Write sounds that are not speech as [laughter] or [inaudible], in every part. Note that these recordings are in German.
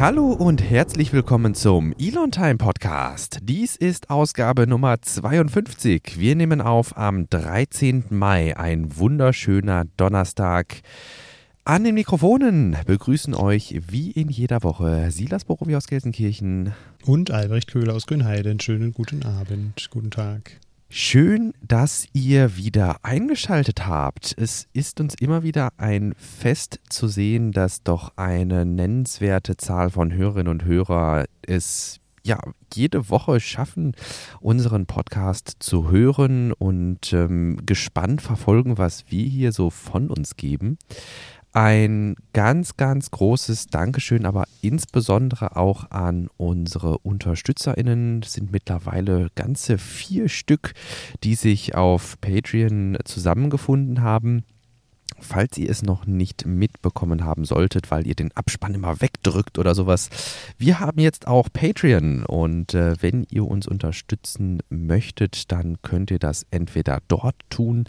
Hallo und herzlich willkommen zum Elon Time Podcast. Dies ist Ausgabe Nummer 52. Wir nehmen auf am 13. Mai, ein wunderschöner Donnerstag. An den Mikrofonen begrüßen euch wie in jeder Woche Silas Borowi aus Gelsenkirchen und Albrecht Köhler aus Grünheide. Schönen guten Abend, guten Tag. Schön, dass ihr wieder eingeschaltet habt. Es ist uns immer wieder ein Fest zu sehen, dass doch eine nennenswerte Zahl von Hörerinnen und Hörern es ja jede Woche schaffen, unseren Podcast zu hören und ähm, gespannt verfolgen, was wir hier so von uns geben ein ganz, ganz großes Dankeschön, aber insbesondere auch an unsere UnterstützerInnen. Das sind mittlerweile ganze vier Stück, die sich auf Patreon zusammengefunden haben. Falls ihr es noch nicht mitbekommen haben solltet, weil ihr den Abspann immer wegdrückt oder sowas, wir haben jetzt auch Patreon und äh, wenn ihr uns unterstützen möchtet, dann könnt ihr das entweder dort tun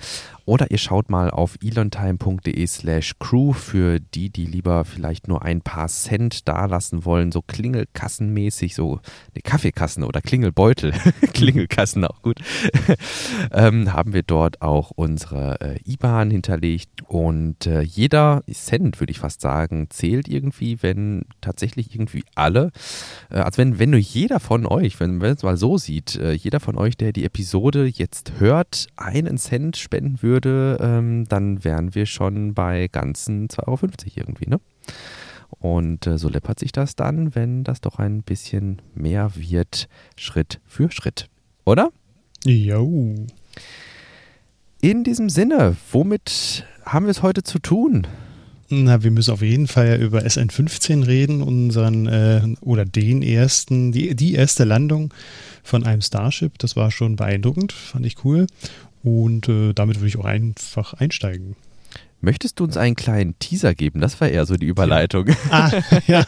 oder ihr schaut mal auf elontime.de slash crew für die, die lieber vielleicht nur ein paar Cent dalassen wollen, so klingelkassenmäßig, so ne, Kaffeekassen oder Klingelbeutel, [laughs] Klingelkassen auch gut, [laughs] ähm, haben wir dort auch unsere äh, IBAN hinterlegt und äh, jeder Cent, würde ich fast sagen, zählt irgendwie, wenn tatsächlich irgendwie alle, äh, also wenn, wenn nur jeder von euch, wenn man es mal so sieht, äh, jeder von euch, der die Episode jetzt hört, einen Cent spenden würde, ähm, dann wären wir schon bei ganzen 2,50 Euro irgendwie, ne? Und äh, so läppert sich das dann, wenn das doch ein bisschen mehr wird, Schritt für Schritt. Oder? Jo. In diesem Sinne, womit haben wir es heute zu tun? Na, wir müssen auf jeden Fall über SN15 reden, unseren äh, oder den ersten, die, die erste Landung von einem Starship. Das war schon beeindruckend, fand ich cool. Und äh, damit würde ich auch einfach einsteigen. Möchtest du uns einen kleinen Teaser geben? Das war eher so die Überleitung. Ah, ja.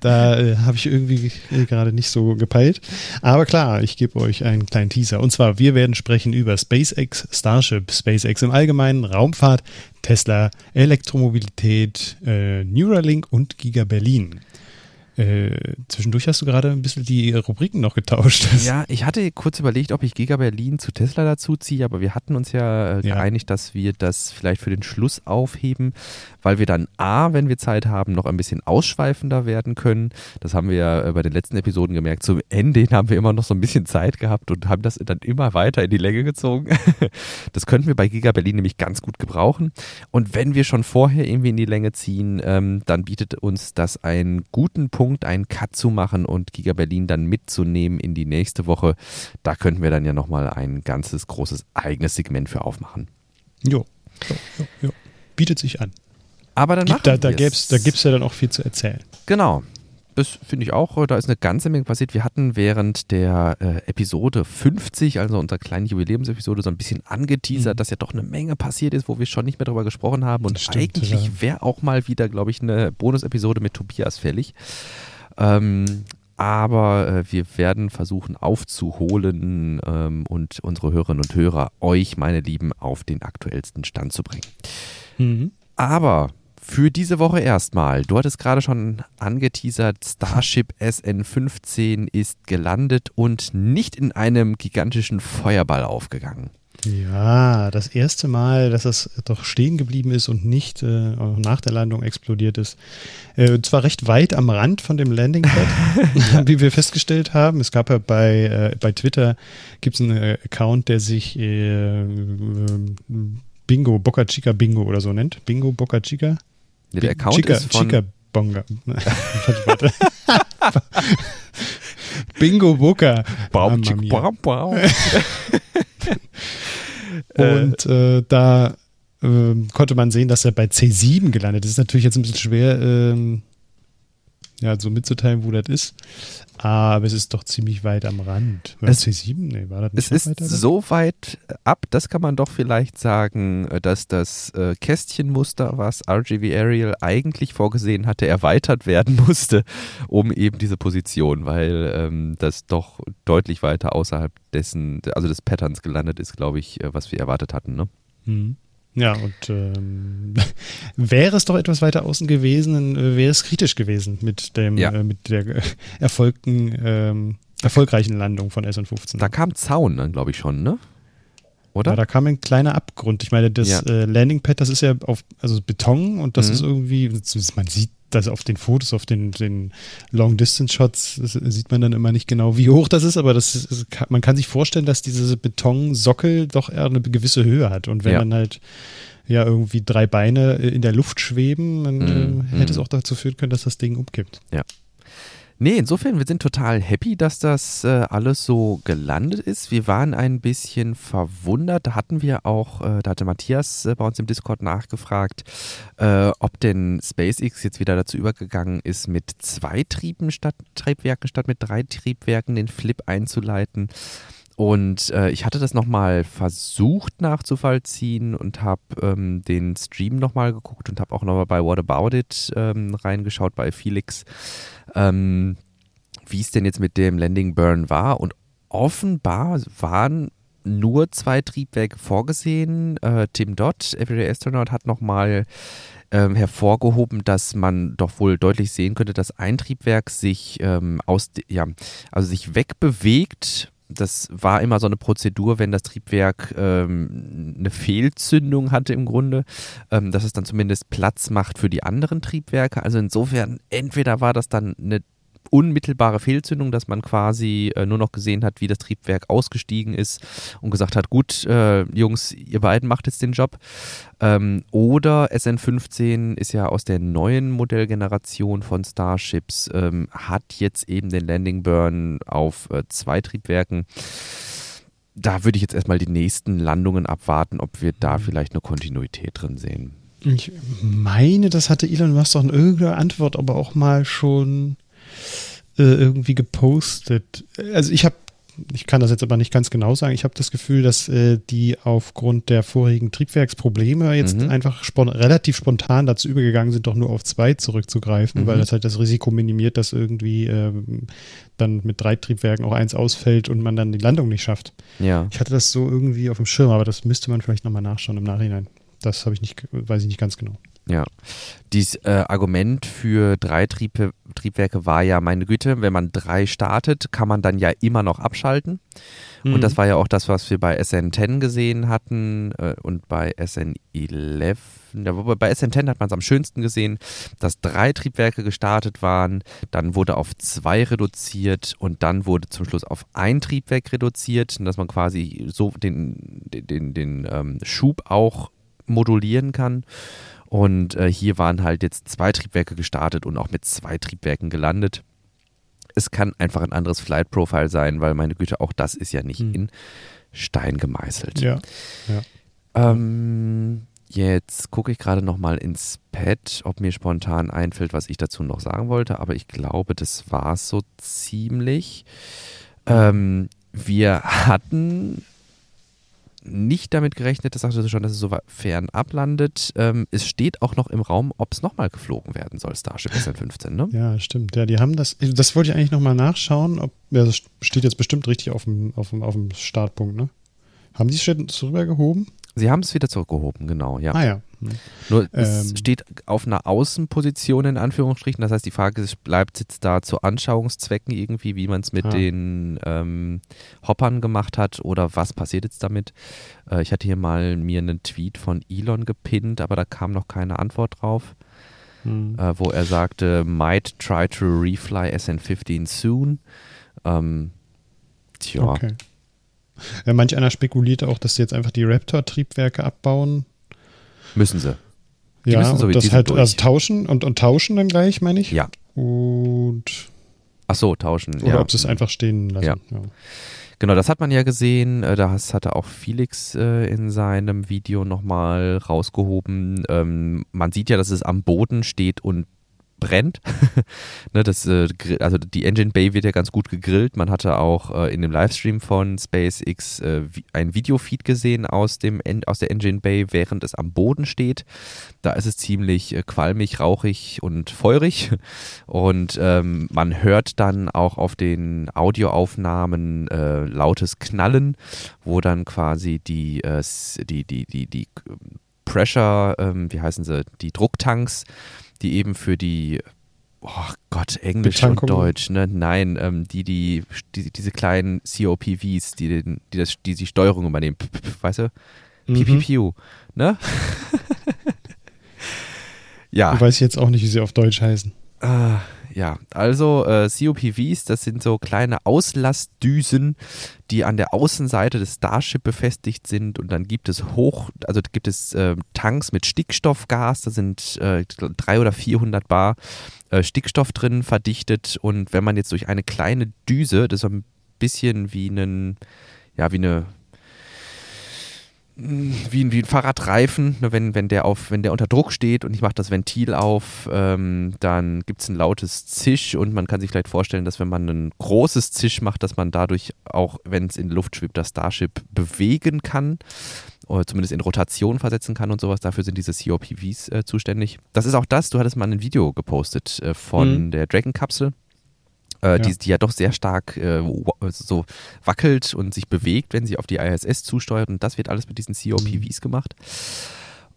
Da äh, habe ich irgendwie äh, gerade nicht so gepeilt. Aber klar, ich gebe euch einen kleinen Teaser. Und zwar, wir werden sprechen über SpaceX, Starship, SpaceX im Allgemeinen, Raumfahrt, Tesla, Elektromobilität, äh, Neuralink und Giga Berlin. Äh, zwischendurch hast du gerade ein bisschen die Rubriken noch getauscht. [laughs] Ja, ich hatte kurz überlegt, ob ich Giga Berlin zu Tesla dazu ziehe, aber wir hatten uns ja, äh, ja, geeinigt, dass wir das vielleicht für den Schluss aufheben, weil wir dann A, wenn wir Zeit haben, noch ein bisschen ausschweifender werden können. Das haben wir ja äh, bei den letzten Episoden gemerkt. Zum Ende haben wir immer noch so ein bisschen Zeit gehabt und haben das dann immer weiter in die Länge gezogen. [laughs] Das könnten wir bei Giga Berlin nämlich ganz gut gebrauchen. Und wenn wir schon vorher irgendwie in die Länge ziehen, ähm, dann bietet uns das einen guten Punkt Punkt einen Cut zu machen und Giga Berlin dann mitzunehmen in die nächste Woche. Da könnten wir dann ja nochmal ein ganzes großes eigenes Segment für aufmachen. Jo, jo, jo, jo. bietet sich an. Aber dann Gibt, da, da gibt es da ja dann auch viel zu erzählen. Genau. Das finde ich auch. Da ist eine ganze Menge passiert. Wir hatten während der äh, Episode 50, also unserer kleinen Jubiläumsepisode, so ein bisschen angeteasert, mhm. dass ja doch eine Menge passiert ist, wo wir schon nicht mehr darüber gesprochen haben. Und Stimmt, eigentlich ja. wäre auch mal wieder, glaube ich, eine Bonus-Episode mit Tobias fällig. Ähm, aber äh, wir werden versuchen aufzuholen ähm, und unsere Hörerinnen und Hörer, euch, meine Lieben, auf den aktuellsten Stand zu bringen. Mhm. Aber für diese Woche erstmal. Du hattest gerade schon angeteasert, Starship SN15 ist gelandet und nicht in einem gigantischen Feuerball aufgegangen. Ja, das erste Mal, dass es doch stehen geblieben ist und nicht äh, nach der Landung explodiert ist. Äh, zwar recht weit am Rand von dem Landingpad, [laughs] [laughs] wie wir festgestellt haben. Es gab ja bei, äh, bei Twitter gibt es einen äh, Account, der sich äh, Bingo, Boca Chica Bingo oder so nennt. Bingo, Boca Chica. Nee, der Account Chica, ist von... Chica Bonga. [laughs] warte, warte. [laughs] Bingo Boca. Baum, baum, baum. [laughs] Und äh, da äh, konnte man sehen, dass er bei C7 gelandet ist. Das ist natürlich jetzt ein bisschen schwer, ähm, ja, so mitzuteilen, wo das ist. Aber es ist doch ziemlich weit am Rand. War es, C7? Nee, war das nicht Es ist so weit ab, das kann man doch vielleicht sagen, dass das äh, Kästchenmuster, was RGV Ariel eigentlich vorgesehen hatte, erweitert werden [laughs] musste, um eben diese Position, weil ähm, das doch deutlich weiter außerhalb dessen, also des Patterns gelandet ist, glaube ich, äh, was wir erwartet hatten. Ne? Mhm. Ja, und ähm, [laughs] wäre es doch etwas weiter außen gewesen, dann äh, wäre es kritisch gewesen mit dem, Ja. äh, mit der [laughs] erfolgten, ähm, erfolgreichen Landung von SN15. Da kam Zaun dann, glaube ich, schon, ne? Oder? Ja, da kam ein kleiner Abgrund. Ich meine, das Ja. äh, Landingpad, das ist ja auf also Beton und das Mhm. ist irgendwie, man sieht das auf den Fotos, auf den, den Long-Distance-Shots, sieht man dann immer nicht genau, wie hoch das ist, aber das ist, man kann sich vorstellen, dass diese Betonsockel doch eher eine gewisse Höhe hat. Und wenn Ja. dann halt ja irgendwie drei Beine äh, in der Luft schweben, dann äh, hätte es Mhm. auch dazu führen können, dass das Ding umkippt. Nee, insofern, wir sind total happy, dass das äh, alles so gelandet ist. Wir waren ein bisschen verwundert. Da hatten wir auch, äh, da hatte Matthias äh, bei uns im Discord nachgefragt, äh, ob denn SpaceX jetzt wieder dazu übergegangen ist, mit zwei Trieben statt Triebwerken statt mit drei Triebwerken den Flip einzuleiten. Und äh, ich hatte das nochmal versucht nachzuvollziehen und habe ähm, den Stream nochmal geguckt und habe auch nochmal bei What About It ähm, reingeschaut bei Felix, ähm, wie es denn jetzt mit dem Landing Burn war. Und offenbar waren nur zwei Triebwerke vorgesehen. Äh, Tim Dodd, Everyday Astronaut, hat nochmal ähm, hervorgehoben, dass man doch wohl deutlich sehen könnte, dass ein Triebwerk sich ähm, aus, ja, also sich wegbewegt. Das war immer so eine Prozedur, wenn das Triebwerk ähm, eine Fehlzündung hatte im Grunde, ähm, dass es dann zumindest Platz macht für die anderen Triebwerke. Also insofern, entweder war das dann eine unmittelbare Fehlzündung, dass man quasi äh, nur noch gesehen hat, wie das Triebwerk ausgestiegen ist und gesagt hat, gut, äh, Jungs, ihr beiden macht jetzt den Job. Ähm, oder SN15 ist ja aus der neuen Modellgeneration von Starships, ähm, hat jetzt eben den Landing Burn auf äh, zwei Triebwerken. Da würde ich jetzt erstmal die nächsten Landungen abwarten, ob wir da vielleicht eine Kontinuität drin sehen. Ich meine, das hatte Elon Musk doch in irgendeiner Antwort aber auch mal schon äh, irgendwie gepostet. Also ich habe, ich kann das jetzt aber nicht ganz genau sagen, ich habe das Gefühl, dass äh, die aufgrund der vorigen Triebwerksprobleme jetzt Mhm. einfach spon relativ spontan dazu übergegangen sind, doch nur auf zwei zurückzugreifen, Mhm. weil das halt das Risiko minimiert, dass irgendwie ähm, dann mit drei Triebwerken auch eins ausfällt und man dann die Landung nicht schafft. Ja. Ich hatte das so irgendwie auf dem Schirm, aber das müsste man vielleicht nochmal nachschauen im Nachhinein. Das habe ich nicht, weiß ich nicht ganz genau. Ja. Dieses äh, Argument für drei Trieb Triebwerke war ja, meine Güte, wenn man drei startet, kann man dann ja immer noch abschalten. Und das war ja auch das, was wir bei SN10 gesehen hatten äh, und bei SN11. Ja, bei SN10 hat man es am schönsten gesehen, dass drei Triebwerke gestartet waren, dann wurde auf zwei reduziert und dann wurde zum Schluss auf ein Triebwerk reduziert, dass man quasi so den, den, den, den ähm, Schub auch modulieren kann. Und äh, hier waren halt jetzt zwei Triebwerke gestartet und auch mit zwei Triebwerken gelandet. Es kann einfach ein anderes Flight Profile sein, weil meine Güte, auch das ist ja nicht Hm. in Stein gemeißelt. Ja. Ähm, jetzt gucke ich gerade noch mal ins Pad, ob mir spontan einfällt, was ich dazu noch sagen wollte. Aber ich glaube, das war es so ziemlich. Ähm, wir hatten nicht damit gerechnet, das sagte du schon, dass es so fernab landet. Ähm, es steht auch noch im Raum, ob es nochmal geflogen werden soll, Starship SN15, ne? Ja, stimmt. Ja, die haben das. Das wollte ich eigentlich nochmal nachschauen. Ob, ja, das steht jetzt bestimmt richtig auf dem, auf dem, auf dem Startpunkt, ne? Haben die es schon rübergehoben? Sie haben es wieder zurückgehoben, genau, ja. Ah ja. Hm. Nur es Ähm. steht auf einer Außenposition in Anführungsstrichen. Das heißt, die Frage ist, bleibt jetzt da zu Anschauungszwecken irgendwie, wie man es mit Ah. den ähm, Hoppern gemacht hat oder was passiert jetzt damit? Äh, ich hatte hier mal mir einen Tweet von Elon gepinnt, aber da kam noch keine Antwort drauf, Hm. äh, wo er sagte, might try to refly SN15 soon. Ähm, tja, Okay. Ja, manch einer spekuliert auch, dass sie jetzt einfach die Raptor-Triebwerke abbauen. müssen sie. Die ja, müssen so- das halt durch. also tauschen und, und tauschen dann gleich, meine ich. Ja. Und Ach so, tauschen. oder ja. ob sie es einfach stehen lassen. Ja. Ja. Genau, das hat man ja gesehen. Äh, Das hatte auch Felix äh, in seinem Video nochmal rausgehoben. Ähm, man sieht ja, dass es am Boden steht und brennt. [laughs] ne, das, äh, also die Engine Bay wird ja ganz gut gegrillt. Man hatte auch äh, in dem Livestream von SpaceX äh, ein Videofeed gesehen aus, dem aus der Engine Bay, während es am Boden steht. Da ist es ziemlich äh, qualmig, rauchig und feurig. [laughs] Und ähm, man hört dann auch auf den Audioaufnahmen äh, lautes Knallen, wo dann quasi die, äh, die, die, die, die Pressure, ähm, wie heißen sie, die Drucktanks, die eben für die oh Gott, Englisch und Deutsch, ne? Nein, ähm, die, die, die, diese kleinen COPVs, die, den, die, das, die die Steuerung übernehmen, weißt du? PPPU, mhm. ne? [laughs] ja. Ich weiß jetzt auch nicht, wie sie auf Deutsch heißen. Ah, ja, also äh, COPVs, das sind so kleine Auslassdüsen, die an der Außenseite des Starship befestigt sind und dann gibt es hoch, also gibt es äh, Tanks mit Stickstoffgas, da sind äh, 300 oder 400 Bar äh, Stickstoff drin verdichtet und wenn man jetzt durch eine kleine Düse, das ist so ein bisschen wie einen, ja, wie eine wie, wie ein Fahrradreifen, ne, wenn, wenn, der auf, wenn der unter Druck steht und ich mache das Ventil auf, ähm, dann gibt es ein lautes Zisch und man kann sich vielleicht vorstellen, dass wenn man ein großes Zisch macht, dass man dadurch auch, wenn es in die Luft schwebt, das Starship bewegen kann oder zumindest in Rotation versetzen kann und sowas. Dafür sind diese COPVs äh, zuständig. Das ist auch das, du hattest mal ein Video gepostet äh, von mhm. der Dragon-Kapsel äh, ja. Die, die ja doch sehr stark äh, so wackelt und sich bewegt, wenn sie auf die ISS zusteuert. Und das wird alles mit diesen COPVs mhm. gemacht.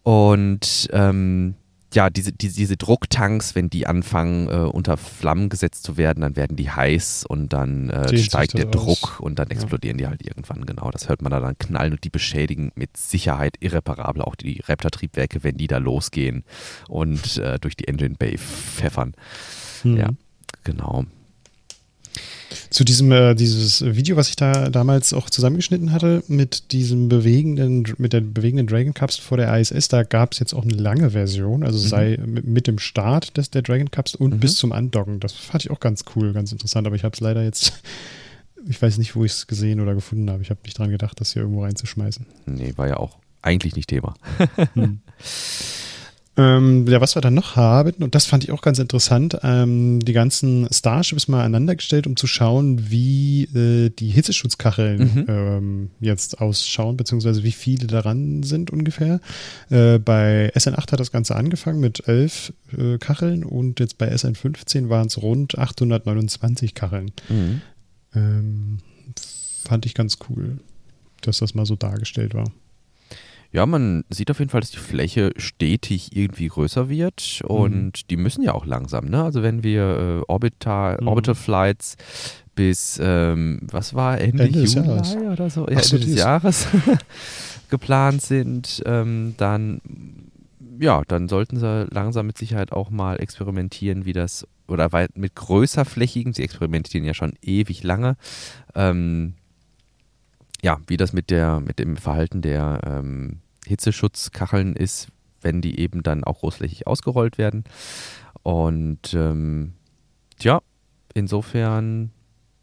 Und ähm, ja, diese, die, diese Drucktanks, wenn die anfangen, äh, unter Flammen gesetzt zu werden, dann werden die heiß und dann äh, steigt der Druck und dann explodieren ja. die halt irgendwann. Genau, das hört man da dann knallen und die beschädigen mit Sicherheit irreparabel auch die Raptor-Triebwerke, wenn die da losgehen und äh, durch die Engine Bay pfeffern. Mhm. Ja, genau. Zu diesem äh, dieses Video, was ich da damals auch zusammengeschnitten hatte, mit diesem bewegenden, mit der bewegenden Dragon Kapsel vor der ISS, da gab es jetzt auch eine lange Version, also mhm. sei mit, mit, dem Start des, der Dragon Kapsel und mhm. bis zum Andocken. Das fand ich auch ganz cool, ganz interessant, aber ich habe es leider jetzt, ich weiß nicht, wo ich es gesehen oder gefunden habe. Ich habe nicht dran gedacht, das hier irgendwo reinzuschmeißen. Nee, war ja auch eigentlich nicht Thema. [laughs] hm. Ähm, ja, was wir dann noch haben, und das fand ich auch ganz interessant, ähm, die ganzen Starships mal aneinander gestellt, um zu schauen, wie äh, die Hitzeschutzkacheln mhm. ähm, jetzt ausschauen, beziehungsweise wie viele daran sind ungefähr. Äh, bei SN8 hat das Ganze angefangen mit elf äh, Kacheln und jetzt bei SN15 waren es rund 829 Kacheln. Mhm. Ähm, fand ich ganz cool, dass das mal so dargestellt war. Ja, man sieht auf jeden Fall, dass die Fläche stetig irgendwie größer wird und mhm. die müssen ja auch langsam. Ne? Also wenn wir äh, Orbital, mhm. Orbital Flights bis, ähm, was war, Ende, Ende Juli oder so, ja, Ende des Jahres [laughs] geplant sind, ähm, dann ja, dann sollten sie langsam mit Sicherheit auch mal experimentieren, wie das, oder mit größerflächigen, sie experimentieren ja schon ewig lange, ähm, ja, wie das mit der, mit dem Verhalten der ähm, Hitzeschutzkacheln ist, wenn die eben dann auch großflächig ausgerollt werden. Und ähm, ja, insofern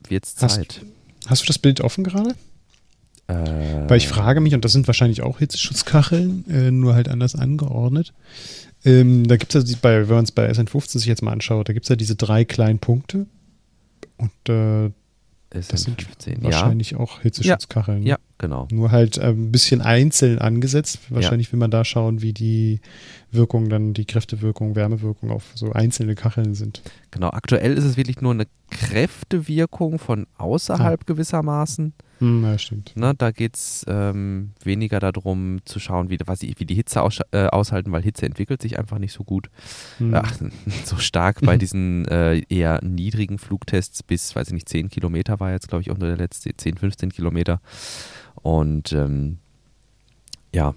wird es Zeit. Hast, hast, du das Bild offen gerade? Äh, Weil ich frage mich, und das sind wahrscheinlich auch Hitzeschutzkacheln, äh, nur halt anders angeordnet. Ähm, da gibt es ja, bei, wenn man es bei SN15 sich jetzt mal anschaut, da gibt es ja diese drei kleinen Punkte. Und äh, ist das sind 15, wahrscheinlich ja. auch Hitzeschutzkacheln. Ja, ja, genau. Nur halt ein bisschen einzeln angesetzt. Wahrscheinlich ja. will man da schauen, wie die Wirkung dann, die Kräftewirkung, Wärmewirkung auf so einzelne Kacheln sind. Genau, aktuell ist es wirklich nur eine Kräftewirkung von außerhalb gewissermaßen. Hm, ja, stimmt. Ne, da geht es ähm, weniger darum zu schauen, wie, was, wie die Hitze aus, äh, aushalten, weil Hitze entwickelt sich einfach nicht so gut. Hm. Ach, [laughs] so stark bei diesen äh, eher niedrigen Flugtests bis, weiß ich nicht, 10 Kilometer war jetzt, glaube ich, auch nur der letzte, 10, 15 Kilometer. Und ähm, ja,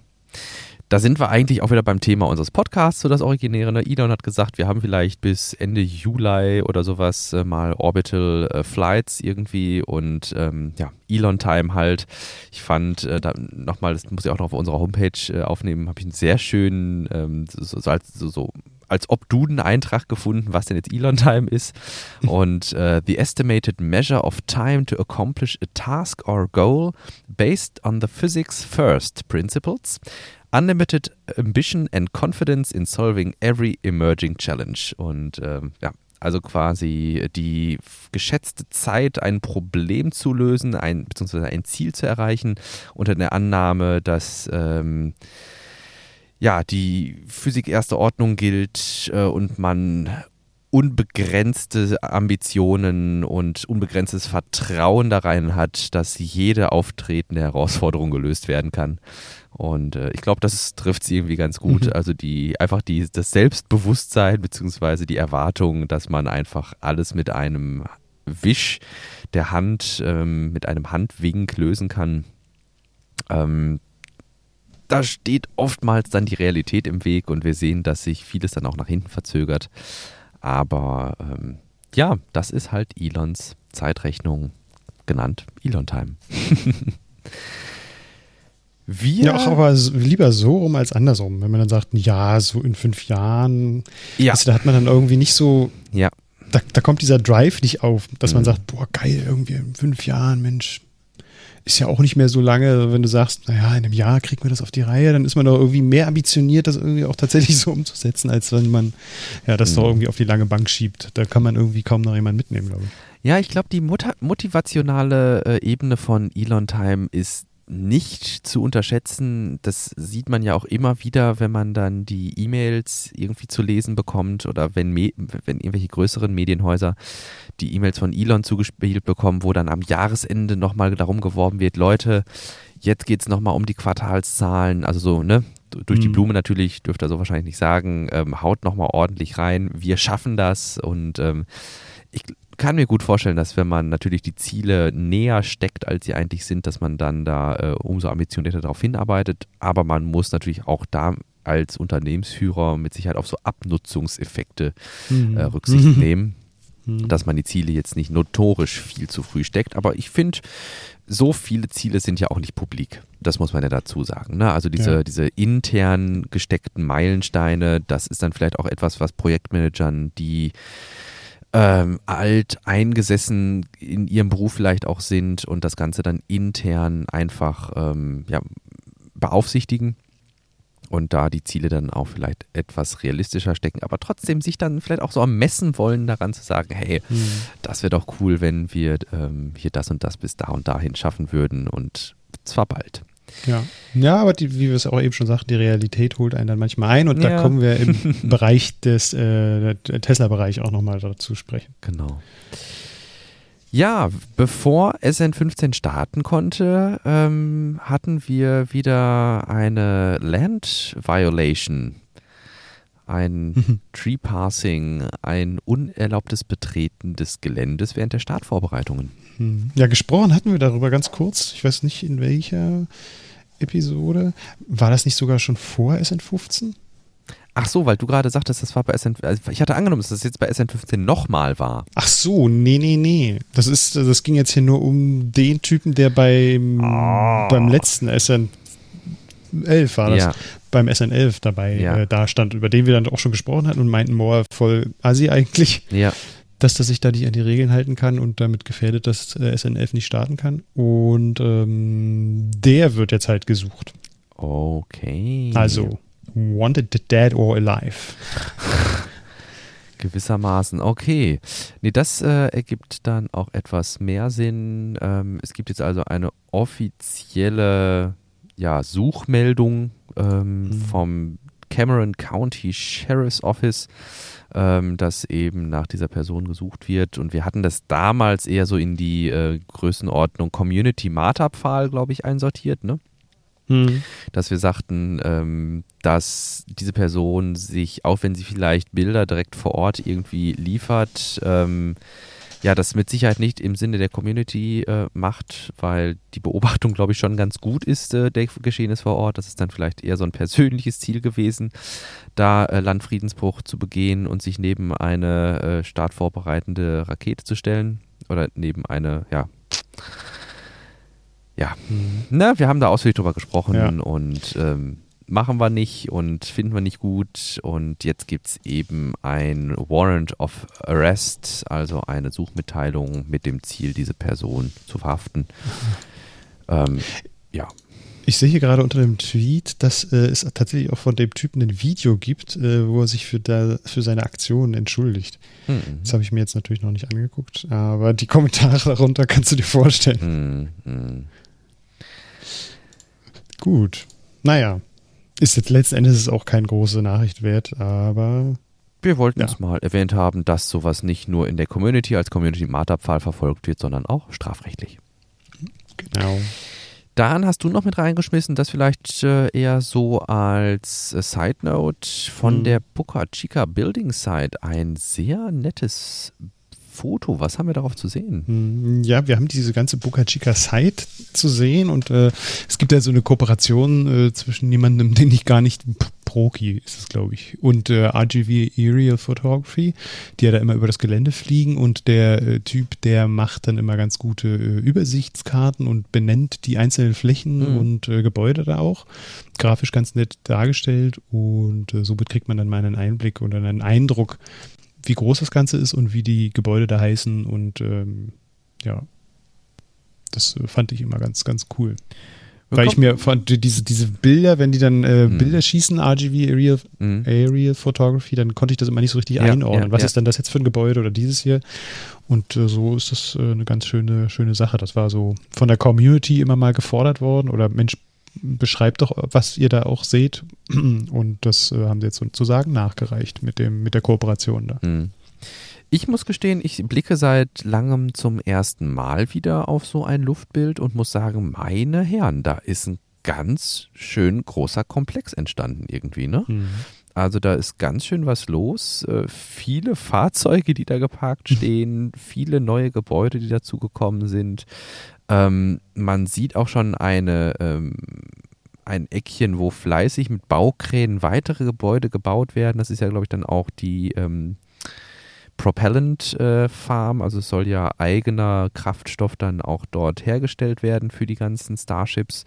da sind wir eigentlich auch wieder beim Thema unseres Podcasts, so das Originäre. Ne? Elon hat gesagt, wir haben vielleicht bis Ende Juli oder sowas äh, mal Orbital äh, Flights irgendwie und ähm, ja, Elon Time halt. Ich fand äh, da nochmal, das muss ich auch noch auf unserer Homepage äh, aufnehmen, habe ich einen sehr schönen, ähm, so, so, als, so, so als ob Duden-Eintrag gefunden, was denn jetzt Elon Time ist. [laughs] Und uh, the estimated measure of time to accomplish a task or goal based on the physics first principles Unlimited Ambition and Confidence in Solving Every Emerging Challenge. Und ähm, ja, also quasi die geschätzte Zeit, ein Problem zu lösen, ein, beziehungsweise ein Ziel zu erreichen, unter der Annahme, dass ähm, ja, die Physik erster Ordnung gilt äh, und man unbegrenzte Ambitionen und unbegrenztes Vertrauen da rein hat, dass jede auftretende Herausforderung gelöst werden kann. Und äh, ich glaube, das trifft sie irgendwie ganz gut. Mhm. Also die einfach die das Selbstbewusstsein beziehungsweise die Erwartung, dass man einfach alles mit einem Wisch der Hand, ähm, mit einem Handwink lösen kann. Ähm, da steht oftmals dann die Realität im Weg und wir sehen, dass sich vieles dann auch nach hinten verzögert. Aber ähm, ja, das ist halt Elons Zeitrechnung genannt Elon Time. [laughs] Wir ja, auch aber lieber so rum als andersrum. Wenn man dann sagt, ja, so in fünf Jahren, ja. Also, da hat man dann irgendwie nicht so, ja. da, da kommt dieser Drive nicht auf, dass mhm. man sagt, boah, geil, irgendwie in fünf Jahren, Mensch, ist ja auch nicht mehr so lange, wenn du sagst, naja, in einem Jahr kriegt man das auf die Reihe, dann ist man doch irgendwie mehr ambitioniert, das irgendwie auch tatsächlich so umzusetzen, als wenn man ja das mhm. doch irgendwie auf die lange Bank schiebt. Da kann man irgendwie kaum noch jemanden mitnehmen, glaube ich. Ja, ich glaube, die motivationale äh, Ebene von Elon Time ist nicht zu unterschätzen. Das sieht man ja auch immer wieder, wenn man dann die E-Mails irgendwie zu lesen bekommt oder wenn, wenn irgendwelche größeren Medienhäuser die E-Mails von Elon zugespielt bekommen, wo dann am Jahresende nochmal darum geworben wird, Leute, jetzt geht es nochmal um die Quartalszahlen, also so, ne? Durch die mhm. Blume natürlich, dürfte er so wahrscheinlich nicht sagen, ähm, haut nochmal ordentlich rein, wir schaffen das und ähm, ich kann mir gut vorstellen, dass wenn man natürlich die Ziele näher steckt, als sie eigentlich sind, dass man dann da äh, umso ambitionierter darauf hinarbeitet. Aber man muss natürlich auch da als Unternehmensführer mit Sicherheit auf so Abnutzungseffekte mhm. äh, Rücksicht [laughs] nehmen, mhm. dass man die Ziele jetzt nicht notorisch viel zu früh steckt. Aber ich finde, so viele Ziele sind ja auch nicht publik. Das muss man ja dazu sagen. Ne? Also diese, ja. diese intern gesteckten Meilensteine, das ist dann vielleicht auch etwas, was Projektmanagern, die ähm, alt eingesessen in ihrem Beruf vielleicht auch sind und das Ganze dann intern einfach ähm, ja, beaufsichtigen und da die Ziele dann auch vielleicht etwas realistischer stecken, aber trotzdem sich dann vielleicht auch so messen wollen, daran zu sagen, hey, mhm. das wäre doch cool, wenn wir ähm, hier das und das bis da und dahin schaffen würden und zwar bald. Ja, ja aber die, wie wir es auch eben schon sagten, die Realität holt einen dann manchmal ein und ja. da kommen wir im [laughs] Bereich des äh, Tesla-Bereich auch nochmal dazu sprechen. Genau. Ja, bevor SN15 starten konnte, ähm, hatten wir wieder eine Land Violation, ein Tree Passing, ein unerlaubtes Betreten des Geländes während der Startvorbereitungen. Hm. Ja, gesprochen hatten wir darüber ganz kurz. Ich weiß nicht, in welcher Episode. War das nicht sogar schon vor SN15? Ach so, weil du gerade sagtest, das war bei SN. Also ich hatte angenommen, dass das jetzt bei SN15 nochmal war. Ach so, nee, nee, nee. Das ist, das ging jetzt hier nur um den Typen, der beim, oh. beim letzten SN11 war das. Ja. Beim SN11 dabei ja. äh, da stand, über den wir dann auch schon gesprochen hatten und meinten, boah, voll assi eigentlich. Ja dass er sich da nicht an die Regeln halten kann und damit gefährdet, dass äh, SN11 nicht starten kann. Und ähm, der wird jetzt halt gesucht. Okay. Also, wanted dead or alive. [laughs] Gewissermaßen, okay. Nee, das äh, ergibt dann auch etwas mehr Sinn. Ähm, es gibt jetzt also eine offizielle ja, Suchmeldung ähm, mhm. vom Cameron County Sheriff's Office ähm, dass eben nach dieser Person gesucht wird. Und wir hatten das damals eher so in die äh, Größenordnung Community Marterpfahl, glaube ich, einsortiert, ne? Hm. Dass wir sagten, ähm, dass diese Person sich, auch wenn sie vielleicht Bilder direkt vor Ort irgendwie liefert, ähm, ja, das mit Sicherheit nicht im Sinne der Community äh, macht, weil die Beobachtung, glaube ich, schon ganz gut ist, äh, der Geschehnis vor Ort. Das ist dann vielleicht eher so ein persönliches Ziel gewesen, da äh, Landfriedensbruch zu begehen und sich neben eine äh, startvorbereitende Rakete zu stellen oder neben eine, ja, ja, mhm. na, wir haben da ausführlich drüber gesprochen ja. und ähm, machen wir nicht und finden wir nicht gut. Und jetzt gibt es eben ein Warrant of Arrest, also eine Suchmitteilung mit dem Ziel, diese Person zu verhaften. [laughs] Ähm, ja. Ich sehe hier gerade unter dem Tweet, dass äh, es tatsächlich auch von dem Typen ein Video gibt, äh, wo er sich für, da, für seine Aktionen entschuldigt. Mhm. Das habe ich mir jetzt natürlich noch nicht angeguckt, aber die Kommentare darunter kannst du dir vorstellen. Mhm. Gut. Naja, ist jetzt letzten Endes auch keine große Nachricht wert, aber wir wollten Ja. es mal erwähnt haben, dass sowas nicht nur in der Community als Community-Marterpfahl verfolgt wird, sondern auch strafrechtlich. Genau. Dann hast du noch mit reingeschmissen, das vielleicht äh, eher so als äh, Side Note von Mhm. der Boca Chica Building Site ein sehr nettes Foto. Was haben wir darauf zu sehen? Hm, Ja, wir haben diese ganze Boca Chica Site zu sehen und äh, es gibt ja so eine Kooperation äh, zwischen jemandem, [laughs] den ich gar nicht, Proki ist es, glaube ich, und äh, RGV Aerial Photography, die ja da immer über das Gelände fliegen und der äh, Typ, der macht dann immer ganz gute äh, Übersichtskarten und benennt die einzelnen Flächen Mhm. und äh, Gebäude da auch. Grafisch ganz nett dargestellt und äh, somit kriegt man dann mal einen Einblick und einen Eindruck, wie groß das Ganze ist und wie die Gebäude da heißen und ähm, ja, das äh, fand ich immer ganz, ganz cool. Weil ich mir fand, die- diese, diese Bilder, wenn die dann äh, Mhm. Bilder schießen, RGV Aerial, Mhm. Aerial Photography, dann konnte ich das immer nicht so richtig Ja, einordnen. ja, Was ja. ist denn das jetzt für ein Gebäude oder dieses hier? Und äh, so ist das äh, eine ganz schöne, schöne Sache. Das war so von der Community immer mal gefordert worden oder Mensch, beschreibt doch, was ihr da auch seht. [clears throat] Und das äh, haben sie jetzt sozusagen nachgereicht mit, dem, mit der Kooperation da. Mhm. Ich muss gestehen, ich blicke seit langem zum ersten Mal wieder auf so ein Luftbild und muss sagen, meine Herren, da ist ein ganz schön großer Komplex entstanden irgendwie, ne? Also da ist ganz schön was los. Äh, viele Fahrzeuge, die da geparkt [laughs] stehen, viele neue Gebäude, die dazugekommen sind. Ähm, man sieht auch schon eine, ähm, ein Eckchen, wo fleißig mit Baukränen weitere Gebäude gebaut werden. Das ist ja, glaube ich, dann auch die ähm, Propellant äh, Farm. Also es soll ja eigener Kraftstoff dann auch dort hergestellt werden für die ganzen Starships.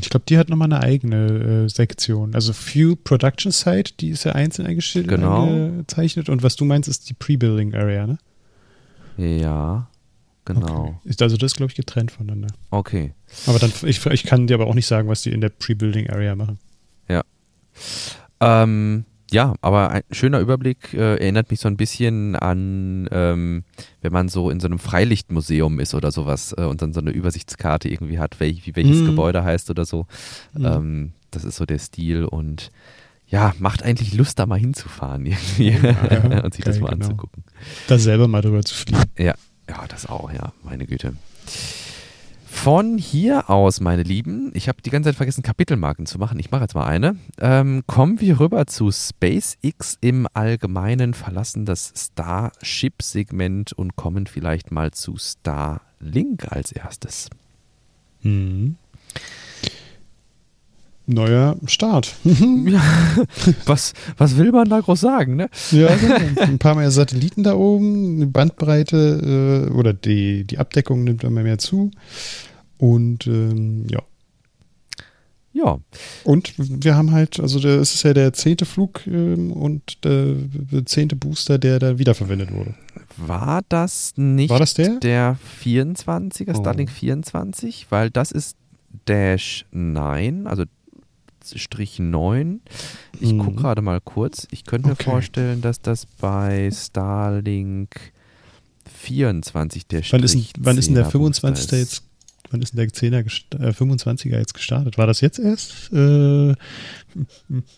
Ich glaube, die hat nochmal eine eigene äh, Sektion. Also Fuel Production Site, die ist ja einzeln eingestellt, Genau. eingezeichnet. Und was du meinst, ist die Pre-Building Area, ne? Ja, genau. Okay. Ist also das, glaube ich, getrennt voneinander. Okay. Aber dann, ich, ich kann dir aber auch nicht sagen, was die in der Pre-Building Area machen. Ähm, ja, aber ein schöner Überblick äh, erinnert mich so ein bisschen an, ähm, wenn man so in so einem Freilichtmuseum ist oder sowas äh, und dann so eine Übersichtskarte irgendwie hat, welch, wie welches Mhm. Gebäude heißt oder so. Mhm. Ähm, das ist so der Stil und ja, macht eigentlich Lust, da mal hinzufahren irgendwie Ja, [laughs] und sich das geil, mal genau. anzugucken. Da selber mal drüber zu fliegen. Ja, das auch, ja, meine Güte. Von hier aus, meine Lieben, ich habe die ganze Zeit vergessen, Kapitelmarken zu machen. Ich mache jetzt mal eine. Ähm, kommen wir rüber zu SpaceX im Allgemeinen, verlassen das Starship-Segment und kommen vielleicht mal zu Starlink als erstes. Mhm. Neuer Start. [laughs] Was, was will man da groß sagen, ne? ja, [laughs] ein paar mehr Satelliten da oben, eine Bandbreite äh, oder die, die Abdeckung nimmt immer mehr zu. Und ähm, ja. Ja, Und wir haben halt, also es ist ja der zehnte Flug ähm, und der, zehnte Booster, der da wiederverwendet wurde. war das nicht War das der? der 24er, Oh. Starlink 24? Weil das ist Dash 9, also 9. Ich Mhm. gucke gerade mal kurz. Ich könnte mir Okay. vorstellen, dass das bei Starlink 24 der Wann ist, Strich wann ist denn der 10er 25. Booster ist. jetzt, wann ist denn der 10er, gest- äh, 25er jetzt gestartet? War das jetzt erst? Äh,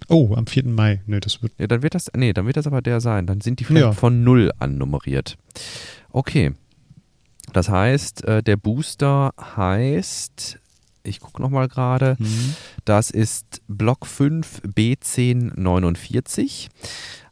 oh, am 4. Mai. Ne, das wird, Ja, dann wird das, nee, dann wird das aber der sein. Dann sind die vielleicht Ja. von 0 annummeriert. Okay. Das heißt, äh, der Booster heißt, ich gucke nochmal gerade, hm. Das ist Block 5 B1049.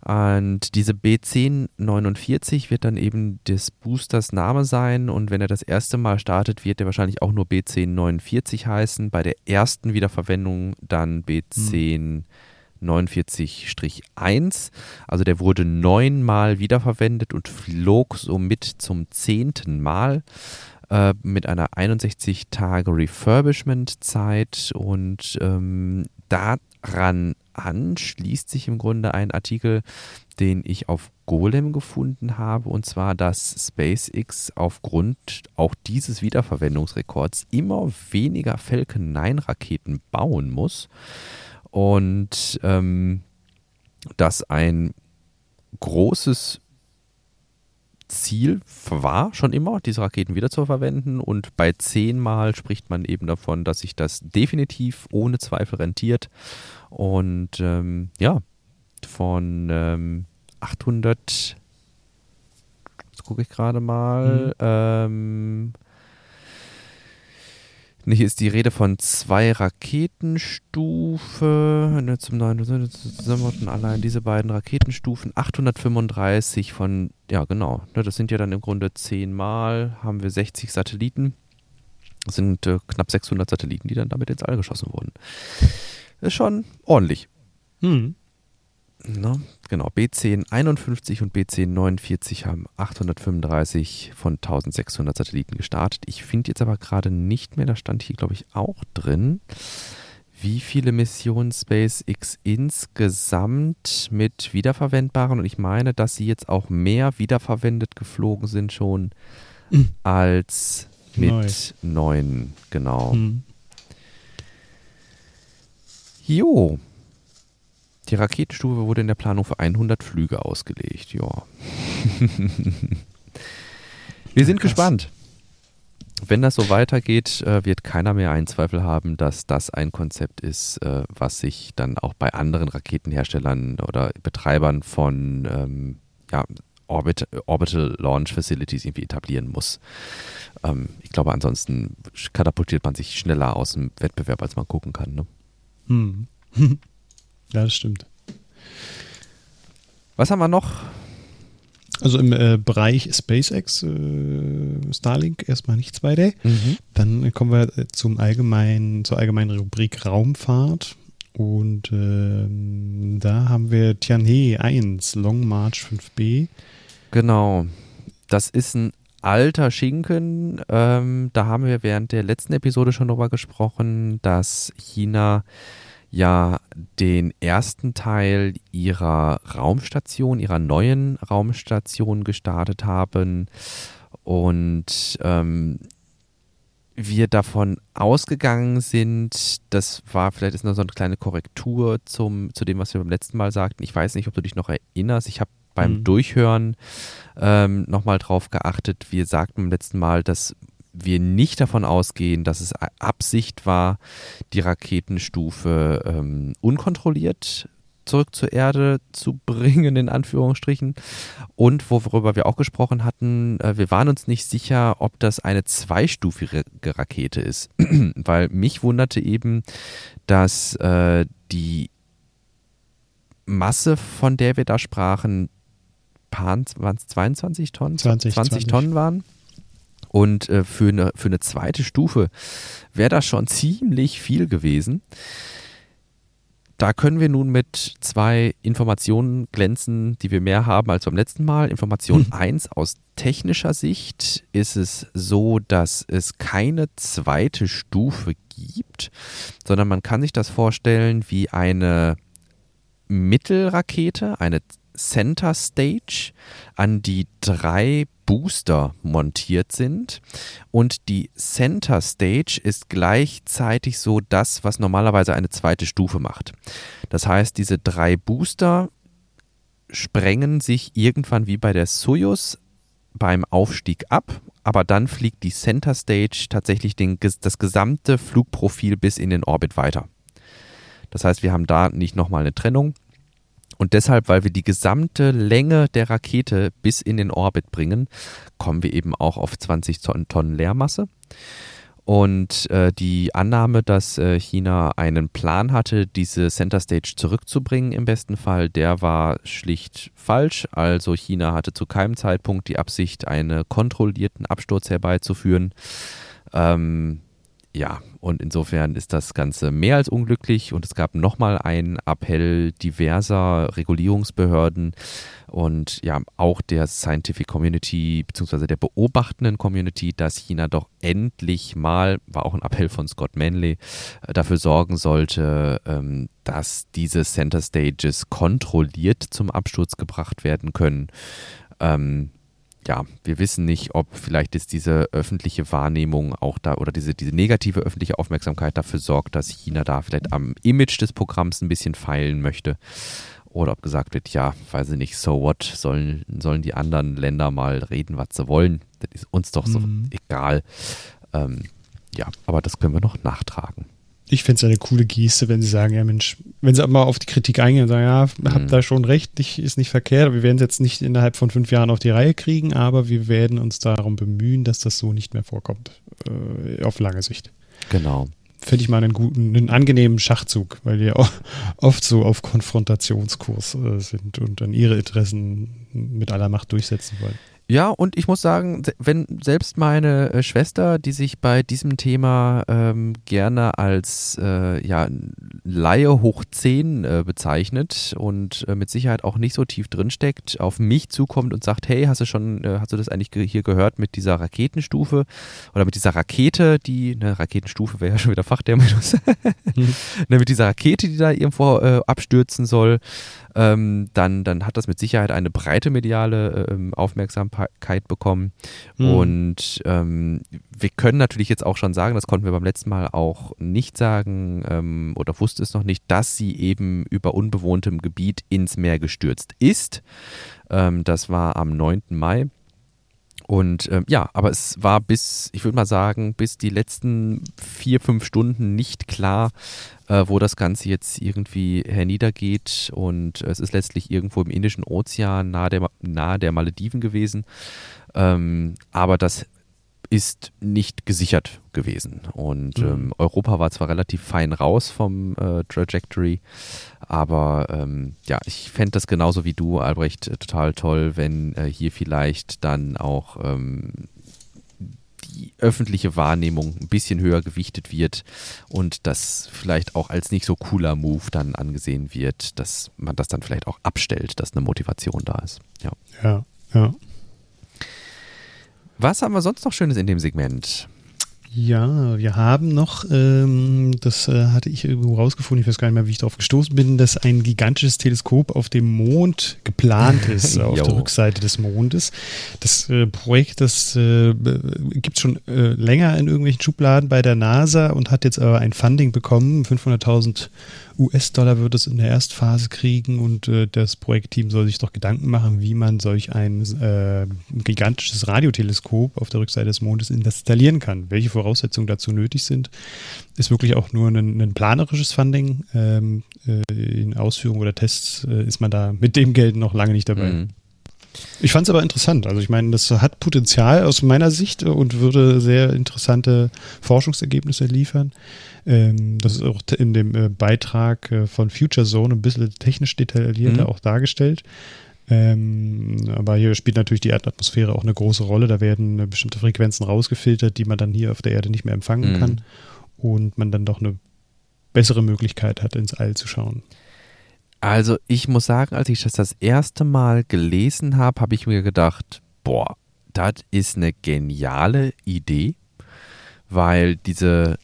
Und diese B1049 wird dann eben des Boosters Name sein. Und wenn er das erste Mal startet, wird er wahrscheinlich auch nur B1049 heißen. Bei der ersten Wiederverwendung dann B1049-1. Also der wurde neunmal wiederverwendet und flog somit zum zehnten Mal äh, mit einer 61 Tage Refurbishment-Zeit. Und ähm, daran anschließt sich im Grunde ein Artikel, den ich auf Golem gefunden habe, und zwar, dass SpaceX aufgrund auch dieses Wiederverwendungsrekords immer weniger Falcon 9 Raketen bauen muss. Und ähm, dass ein großes Ziel war schon immer, diese Raketen wieder zu verwenden. Und bei zehnmal spricht man eben davon, dass sich das definitiv ohne Zweifel rentiert. Und ähm, ja, von ähm, 800, jetzt gucke ich gerade mal, mhm. ähm, hier ist die Rede von zwei Raketenstufen. Ne, zum neuen zusammen allein diese beiden Raketenstufen. 835 von, ja genau, ne, das sind ja dann im Grunde zehnmal, haben wir 60 Satelliten. Das sind äh, knapp 600 Satelliten, die dann damit ins All geschossen wurden. Ist schon ordentlich. Hm. Ne? Genau, B10 51 und B10 49 haben 835 von 1600 Satelliten gestartet. Ich finde jetzt aber gerade nicht mehr, da stand hier glaube ich auch drin, wie viele Missionen SpaceX insgesamt mit wiederverwendbaren und ich meine, dass sie jetzt auch mehr wiederverwendet geflogen sind schon mhm. als mit neun, genau. Mhm. Jo, die Raketenstufe wurde in der Planung für 100 Flüge ausgelegt. Ja. [laughs] Wir sind Krass. gespannt. Wenn das so weitergeht, äh, wird keiner mehr einen Zweifel haben, dass das ein Konzept ist, äh, was sich dann auch bei anderen Raketenherstellern oder Betreibern von ähm, ja, Orbit, Orbital Launch Facilities irgendwie etablieren muss. Ähm, ich glaube, ansonsten katapultiert man sich schneller aus dem Wettbewerb, als man gucken kann. Ne? Hm. [laughs] Ja, das stimmt. Was haben wir noch? Also im äh, Bereich SpaceX, äh, Starlink erstmal nichts weiter. Mhm. Dann kommen wir äh, zum allgemeinen, zur allgemeinen Rubrik Raumfahrt. Und ähm, da haben wir Tianhe 1, Long March 5B. Genau. Das ist ein alter Schinken. Ähm, da haben wir während der letzten Episode schon drüber gesprochen, dass China ja den ersten Teil ihrer Raumstation, ihrer neuen Raumstation gestartet haben und ähm, wir davon ausgegangen sind, das war vielleicht ist noch so eine kleine Korrektur zum, zu dem, was wir beim letzten Mal sagten. Ich weiß nicht, ob du dich noch erinnerst. Ich habe beim mhm. Durchhören ähm, nochmal drauf geachtet. Wir sagten beim letzten Mal, dass wir nicht davon ausgehen, dass es Absicht war, die Raketenstufe ähm, unkontrolliert zurück zur Erde zu [laughs] bringen, in Anführungsstrichen. Und worüber wir auch gesprochen hatten, äh, wir waren uns nicht sicher, ob das eine zweistufige Rakete ist. [clears throat] Weil mich wunderte eben, dass äh, die Masse, von der wir da sprachen, waren es 22 Tonnen? 20, 20, 20 Tonnen waren. Und äh, für, eine, für eine zweite Stufe wäre das schon ziemlich viel gewesen. Da können wir nun mit zwei Informationen glänzen, die wir mehr haben als beim letzten Mal. Information hm. 1 aus technischer Sicht ist es so, dass es keine zweite Stufe gibt, sondern man kann sich das vorstellen wie eine Mittelrakete, eine Center Stage, an die drei Booster montiert sind. Und die Center Stage ist gleichzeitig so das, was normalerweise eine zweite Stufe macht. Das heißt, diese drei Booster sprengen sich irgendwann wie bei der Soyuz beim Aufstieg ab, aber dann fliegt die Center Stage tatsächlich den, das gesamte Flugprofil bis in den Orbit weiter. Das heißt, wir haben da nicht nochmal eine Trennung, und deshalb, weil wir die gesamte Länge der Rakete bis in den Orbit bringen, kommen wir eben auch auf 20 Tonnen Leermasse. Und äh, die Annahme, dass äh, China einen Plan hatte, diese Center Stage zurückzubringen im besten Fall, der war schlicht falsch. Also China hatte zu keinem Zeitpunkt die Absicht, einen kontrollierten Absturz herbeizuführen. Ähm, ja, und insofern ist das Ganze mehr als unglücklich und es gab nochmal einen Appell diverser Regulierungsbehörden und ja, auch der Scientific Community bzw. der beobachtenden Community, dass China doch endlich mal, war auch ein Appell von Scott Manley, äh, dafür sorgen sollte, ähm, dass diese Center Stages kontrolliert zum Absturz gebracht werden können. Ähm, ja, wir wissen nicht, ob vielleicht ist diese öffentliche Wahrnehmung auch da oder diese, diese negative öffentliche Aufmerksamkeit dafür sorgt, dass China da vielleicht am Image des Programms ein bisschen feilen möchte. Oder ob gesagt wird, ja, weiß ich nicht, so what, sollen, sollen die anderen Länder mal reden, was sie wollen. Das ist uns doch so mhm. egal. Ähm, ja, aber das können wir noch nachtragen. Ich fände es eine coole Geste, wenn sie sagen, ja Mensch, wenn sie mal auf die Kritik eingehen und sagen, ja, mhm. habt da schon recht, nicht, ist nicht verkehrt, aber wir werden es jetzt nicht innerhalb von fünf Jahren auf die Reihe kriegen, aber wir werden uns darum bemühen, dass das so nicht mehr vorkommt, äh, auf lange Sicht. Genau. Finde ich mal einen guten, einen angenehmen Schachzug, weil die auch oft so auf Konfrontationskurs äh, sind und dann ihre Interessen mit aller Macht durchsetzen wollen. Ja, und ich muss sagen, wenn selbst meine äh, Schwester, die sich bei diesem Thema ähm, gerne als äh, ja, Laie hoch 10 äh, bezeichnet und äh, mit Sicherheit auch nicht so tief drinsteckt, auf mich zukommt und sagt, hey, hast du schon, äh, hast du das eigentlich ge hier gehört mit dieser Raketenstufe oder mit dieser Rakete, die, ne, Raketenstufe wäre ja schon wieder Fachterminus, [laughs] mhm. ne, mit dieser Rakete, die da irgendwo äh, abstürzen soll, ähm, dann, dann hat das mit Sicherheit eine breite mediale äh, Aufmerksamkeit bekommen. Mhm. Und ähm, wir können natürlich jetzt auch schon sagen, das konnten wir beim letzten Mal auch nicht sagen ähm, oder wusste es noch nicht, dass sie eben über unbewohntem Gebiet ins Meer gestürzt ist. Ähm, das war am 9. Mai. Und ähm, ja, aber es war bis, ich würde mal sagen, bis die letzten vier, fünf Stunden nicht klar, äh, wo das Ganze jetzt irgendwie herniedergeht. Und es ist letztlich irgendwo im Indischen Ozean nahe der, nahe der Malediven gewesen. Ähm, aber das ist nicht gesichert gewesen. Und mhm. ähm, Europa war zwar relativ fein raus vom äh, Trajectory, aber ähm, ja, ich fände das genauso wie du, Albrecht, total toll, wenn äh, hier vielleicht dann auch ähm, die öffentliche Wahrnehmung ein bisschen höher gewichtet wird und das vielleicht auch als nicht so cooler Move dann angesehen wird, dass man das dann vielleicht auch abstellt, dass eine Motivation da ist. Ja, ja. ja. Was haben wir sonst noch Schönes in dem Segment? Ja, wir haben noch, ähm, das äh, hatte ich irgendwo rausgefunden, ich weiß gar nicht mehr, wie ich darauf gestoßen bin, dass ein gigantisches Teleskop auf dem Mond geplant [laughs] ist, auf der Rückseite des Mondes. Das äh, Projekt, das äh, gibt es schon äh, länger in irgendwelchen Schubladen bei der NASA und hat jetzt aber ein Funding bekommen, 500.000 US-Dollar wird es in der Erstphase kriegen und äh, das Projektteam soll sich doch Gedanken machen, wie man solch ein äh, gigantisches Radioteleskop auf der Rückseite des Mondes installieren kann. Welche Voraussetzungen dazu nötig sind, ist wirklich auch nur ein, ein planerisches Funding. Ähm, äh, in Ausführung oder Tests äh, ist man da mit dem Geld noch lange nicht dabei. Mhm. Ich fand es aber interessant. Also ich meine, das hat Potenzial aus meiner Sicht und würde sehr interessante Forschungsergebnisse liefern. Ähm, das ist auch in dem äh, Beitrag äh, von Future Zone ein bisschen technisch detaillierter mhm. auch dargestellt. Ähm, aber hier spielt natürlich die Erdatmosphäre auch eine große Rolle. Da werden äh, bestimmte Frequenzen rausgefiltert, die man dann hier auf der Erde nicht mehr empfangen mhm. kann. Und man dann doch eine bessere Möglichkeit hat, ins All zu schauen. Also ich muss sagen, als ich das das erste Mal gelesen habe, habe ich mir gedacht, boah, das ist eine geniale Idee, weil diese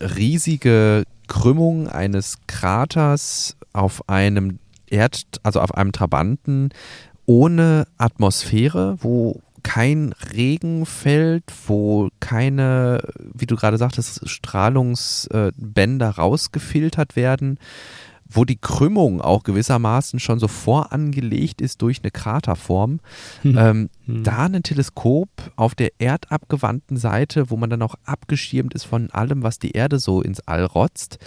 riesige Krümmung eines Kraters auf einem Erd, also auf einem Trabanten ohne Atmosphäre, wo kein Regen fällt, wo keine, wie du gerade sagtest, Strahlungsbänder rausgefiltert werden, wo die Krümmung auch gewissermaßen schon so vorangelegt ist durch eine Kraterform, hm. Ähm, hm. da ein Teleskop auf der erdabgewandten Seite, wo man dann auch abgeschirmt ist von allem, was die Erde so ins All rotzt,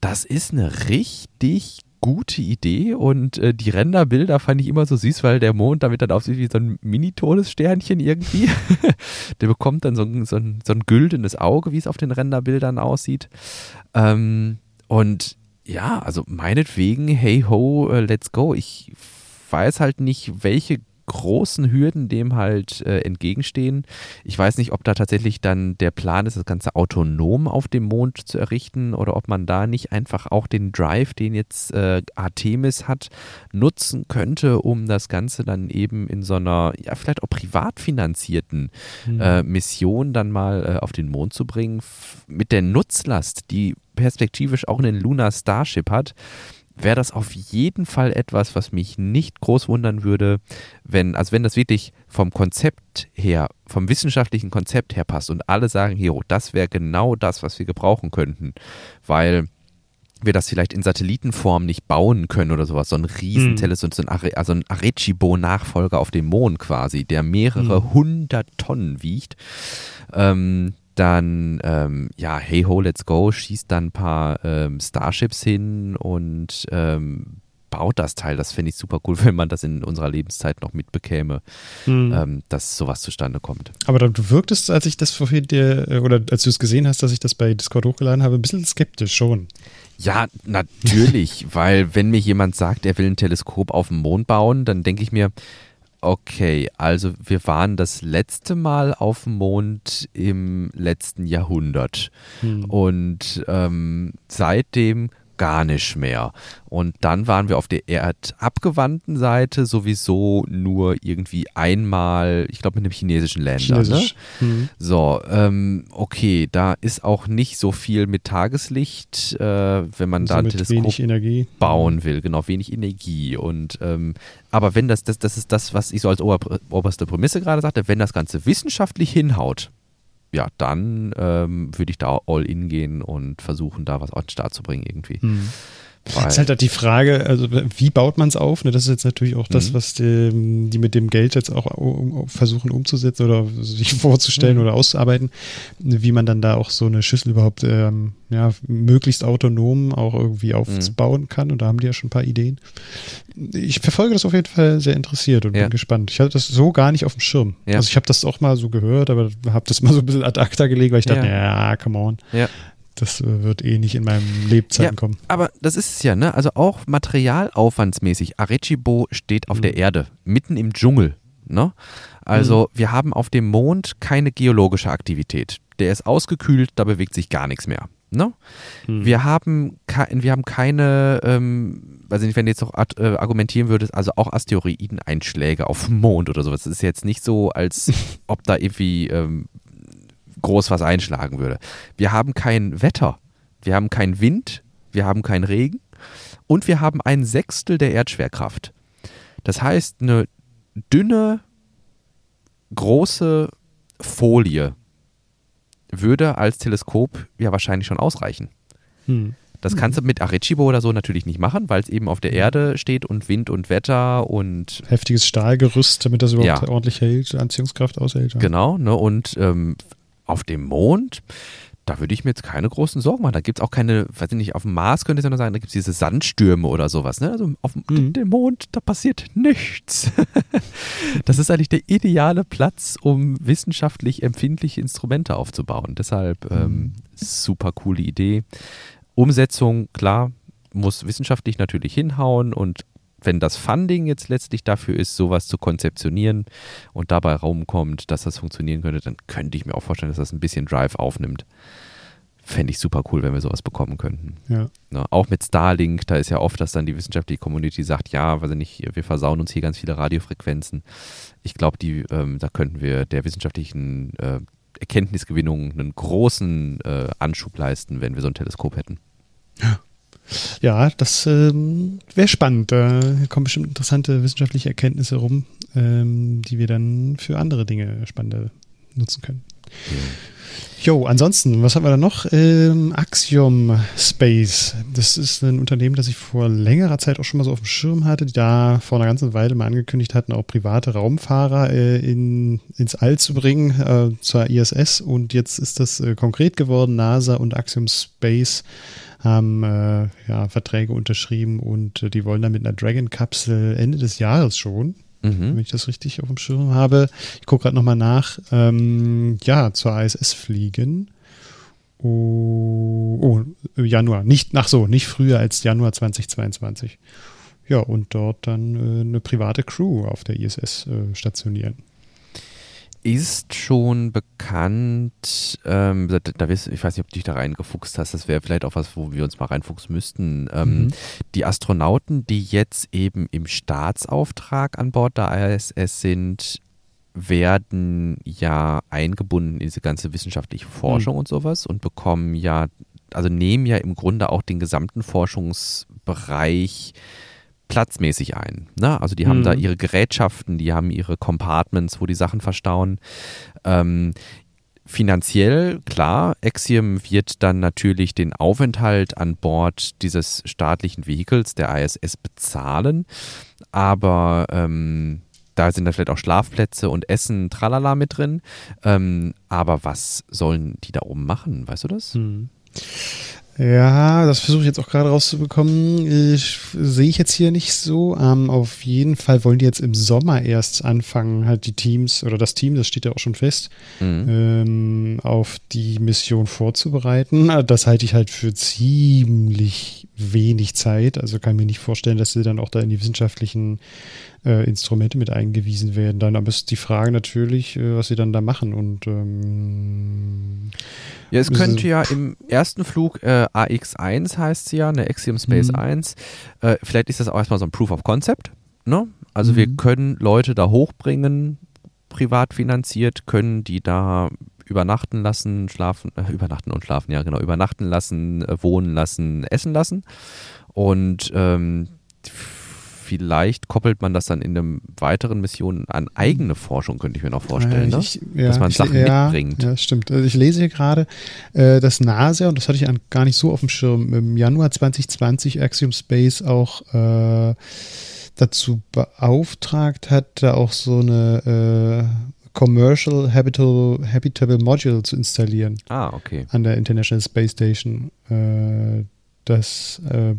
das ist eine richtig gute Idee und äh, die Renderbilder fand ich immer so süß, weil der Mond damit dann aussieht wie so ein Mini-Todessternchen irgendwie. [laughs] der bekommt dann so ein, so, ein, so ein güldenes Auge, wie es auf den Renderbildern aussieht. Ähm, und ja, also meinetwegen, hey ho, uh, let's go. Ich weiß halt nicht, welche großen Hürden dem halt äh, entgegenstehen. Ich weiß nicht, ob da tatsächlich dann der Plan ist, das Ganze autonom auf dem Mond zu errichten oder ob man da nicht einfach auch den Drive, den jetzt äh, Artemis hat, nutzen könnte, um das Ganze dann eben in so einer, ja, vielleicht auch privat finanzierten mhm. äh, Mission dann mal äh, auf den Mond zu bringen, mit der Nutzlast, die perspektivisch auch einen Lunar Starship hat, wäre das auf jeden Fall etwas, was mich nicht groß wundern würde, wenn, also wenn das wirklich vom Konzept her, vom wissenschaftlichen Konzept her passt und alle sagen, hier, das wäre genau das, was wir gebrauchen könnten, weil wir das vielleicht in Satellitenform nicht bauen können oder sowas, so ein Riesenteleskop, mhm. so ein, Are also ein Arecibo-Nachfolger auf dem Mond quasi, der mehrere mhm. hundert Tonnen wiegt. Ähm, dann, ähm, ja, hey ho, let's go, schießt dann ein paar ähm, Starships hin und ähm, baut das Teil. Das finde ich super cool, [laughs] wenn man das in unserer Lebenszeit noch mitbekäme, mhm. dass sowas zustande kommt. Aber du wirktest, als ich das vorhin dir, äh, oder als du es gesehen hast, dass ich das bei Discord hochgeladen habe, ein bisschen skeptisch schon. Ja, natürlich, [laughs] weil wenn mir jemand sagt, er will ein Teleskop auf dem Mond bauen, dann denke ich mir, okay, also wir waren das letzte Mal auf dem Mond im letzten Jahrhundert. Hm. Und ähm, seitdem gar nicht mehr. Und dann waren wir auf der erdabgewandten Seite sowieso nur irgendwie einmal, ich glaube mit einem chinesischen Länder. Ne? Chinesisch. Ne? Mhm. So, ähm, okay, da ist auch nicht so viel mit Tageslicht, äh, wenn man also da ein Teleskop bauen will. Genau, wenig Energie. Und ähm, aber wenn das, das, das ist das, was ich so als ober, oberste Prämisse gerade sagte, wenn das Ganze wissenschaftlich hinhaut, ja, dann ähm, würde ich da all in gehen und versuchen, da was auf den Start zu bringen irgendwie. Mhm. Das ist halt, halt die Frage, also wie baut man es auf? Ne, das ist jetzt natürlich auch das, mhm. was die, die, mit dem Geld jetzt auch versuchen umzusetzen oder sich [laughs] vorzustellen mhm. oder auszuarbeiten, wie man dann da auch so eine Schüssel überhaupt ähm, ja, möglichst autonom auch irgendwie aufbauen mhm. kann. Und da haben die ja schon ein paar Ideen. Ich verfolge das auf jeden Fall sehr interessiert und ja. bin gespannt. Ich hatte das so gar nicht auf dem Schirm. Ja. Also ich habe das auch mal so gehört, aber habe das mal so ein bisschen ad acta gelegt, weil ich dachte, ja, ja come on. Ja. Das äh, wird eh nicht in meinem Lebzeiten ja, kommen. Aber das ist es ja, ne? Also auch materialaufwandsmäßig. Arecibo steht auf mhm. der Erde, mitten im Dschungel. Ne? Also mhm. wir haben auf dem Mond keine geologische Aktivität. Der ist ausgekühlt, da bewegt sich gar nichts mehr. Ne? Mhm. Wir, haben wir haben keine, ähm, weiß ich nicht, wenn du jetzt noch äh, argumentieren würdest, also auch Asteroideneinschläge auf dem Mond oder sowas. Das ist jetzt nicht so, als [laughs] ob da irgendwie ähm, groß was einschlagen würde. Wir haben kein Wetter, wir haben keinen Wind, wir haben keinen Regen und wir haben ein Sechstel der Erdschwerkraft. Das heißt, eine dünne, große Folie würde als Teleskop ja wahrscheinlich schon ausreichen. Hm. Das kannst du mit Arecibo oder so natürlich nicht machen, weil es eben auf der. Erde steht und Wind und Wetter und. Heftiges Stahlgerüst, damit das überhaupt ja. ordentlich hält, Anziehungskraft aushält. Ja. Genau, ne? Und ähm, auf dem Mond, da würde ich mir jetzt keine großen Sorgen machen. Da gibt es auch keine, weiß ich nicht, auf dem Mars könnte ich noch sagen, da gibt es diese Sandstürme oder sowas. Ne? Also auf mhm. dem Mond, da passiert nichts. [laughs] das ist eigentlich der ideale Platz, um wissenschaftlich empfindliche Instrumente aufzubauen. Deshalb ähm, mhm. super coole Idee. Umsetzung, klar, muss wissenschaftlich natürlich hinhauen und wenn das Funding jetzt letztlich dafür ist, sowas zu konzeptionieren und dabei Raum kommt, dass das funktionieren könnte, dann könnte ich mir auch vorstellen, dass das ein bisschen Drive aufnimmt. Fände ich super cool, wenn wir sowas bekommen könnten. Ja. Ne, auch mit Starlink, da ist ja oft, dass dann die wissenschaftliche Community sagt, ja, weiß ich nicht, wir versauen uns hier ganz viele Radiofrequenzen. Ich glaube, ähm, da könnten wir der wissenschaftlichen äh, Erkenntnisgewinnung einen großen äh, Anschub leisten, wenn wir so ein Teleskop hätten. Ja. Ja, das ähm, wäre spannend. Da kommen bestimmt interessante wissenschaftliche Erkenntnisse rum, ähm, die wir dann für andere Dinge spannender nutzen können. Jo, ansonsten, was haben wir da noch? Ähm, Axiom Space. Das ist ein Unternehmen, das ich vor längerer Zeit auch schon mal so auf dem Schirm hatte, die da vor einer ganzen Weile mal angekündigt hatten, auch private Raumfahrer äh, in, ins All zu bringen, äh, zur ISS. Und jetzt ist das äh, konkret geworden. NASA und Axiom Space haben äh, ja, Verträge unterschrieben und äh, die wollen dann mit einer Dragon-Kapsel Ende des Jahres schon, mhm. wenn ich das richtig auf dem Schirm habe. Ich gucke gerade nochmal nach, ähm, ja, zur ISS fliegen. Oh, oh, Januar, nicht, ach so, nicht früher als Januar 2022. Ja, und dort dann äh, eine private Crew auf der ISS äh, stationieren ist schon bekannt, ähm, da, ich weiß nicht, ob du dich da reingefuchst hast, das wäre vielleicht auch was, wo wir uns mal reinfuchsen müssten. Ähm, mhm. Die Astronauten, die jetzt eben im Staatsauftrag an Bord der ISS sind, werden ja eingebunden in diese ganze wissenschaftliche Forschung mhm. und sowas und bekommen ja, also nehmen ja im Grunde auch den gesamten Forschungsbereich platzmäßig ein. Ne? Also die haben da mhm. ihre Gerätschaften, die haben ihre Compartments, wo die Sachen verstauen. Ähm, finanziell, klar, Axiom wird dann natürlich den Aufenthalt an Bord dieses staatlichen Vehikels, der ISS, bezahlen. Aber ähm, da sind dann vielleicht auch Schlafplätze und Essen, tralala mit drin. Ähm, aber was sollen die da oben machen? Weißt du das? Hm. Ja, das versuche ich jetzt auch gerade rauszubekommen. Ich, sehe ich jetzt hier nicht so. Ähm, auf jeden Fall wollen die jetzt im Sommer erst anfangen, halt die Teams oder das Team, das steht ja auch schon fest, mhm. ähm, auf die Mission vorzubereiten. Das halte ich halt für ziemlich wenig Zeit. Also kann ich mir nicht vorstellen, dass sie dann auch da in die wissenschaftlichen äh, Instrumente mit eingewiesen werden. Dann aber ist die Frage natürlich, äh, was sie dann da machen. Und ähm, ja, es könnte ja im ersten Flug äh, AX1 heißt sie ja, eine Axiom Space mhm. 1. Äh, vielleicht ist das auch erstmal so ein Proof of Concept. Ne? Also mhm. wir können Leute da hochbringen, privat finanziert, können die da übernachten lassen, schlafen, äh, übernachten und schlafen, ja genau, übernachten lassen, äh, wohnen lassen, essen lassen. Und ähm, vielleicht koppelt man das dann in einem weiteren Mission an eigene Forschung, könnte ich mir noch vorstellen, ja, ich, ne? ja, dass man ich, Sachen ja, mitbringt. Ja, stimmt. Also ich lese hier gerade, äh, dass NASA, und das hatte ich gar nicht so auf dem Schirm, im Januar 2020 Axiom Space auch äh, dazu beauftragt hat, da auch so eine äh, Commercial Habitable, Habitable Module zu installieren. Ah, okay. An der International Space Station. Äh, das äh,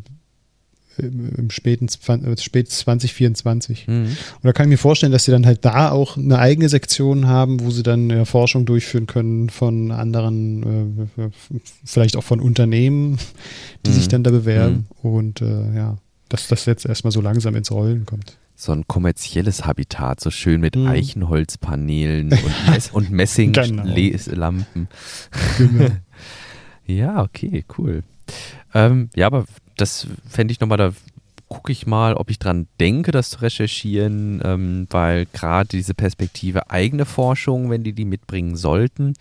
im späten, äh, spät 2024. Mhm. Und da kann ich mir vorstellen, dass sie dann halt da auch eine eigene Sektion haben, wo sie dann äh, Forschung durchführen können von anderen, äh, vielleicht auch von Unternehmen, die mhm. sich dann da bewerben. Mhm. Und äh, ja, dass das jetzt erstmal so langsam ins Rollen kommt. So ein kommerzielles Habitat, so schön mit mhm. Eichenholzpanelen und, [laughs] Mess und Messinglampen. Genau. genau. [laughs] ja, okay, cool. Ähm, ja, aber das fände ich nochmal, da gucke ich mal, ob ich dran denke, das zu recherchieren, ähm, weil gerade diese Perspektive eigene Forschung, wenn die die mitbringen sollten,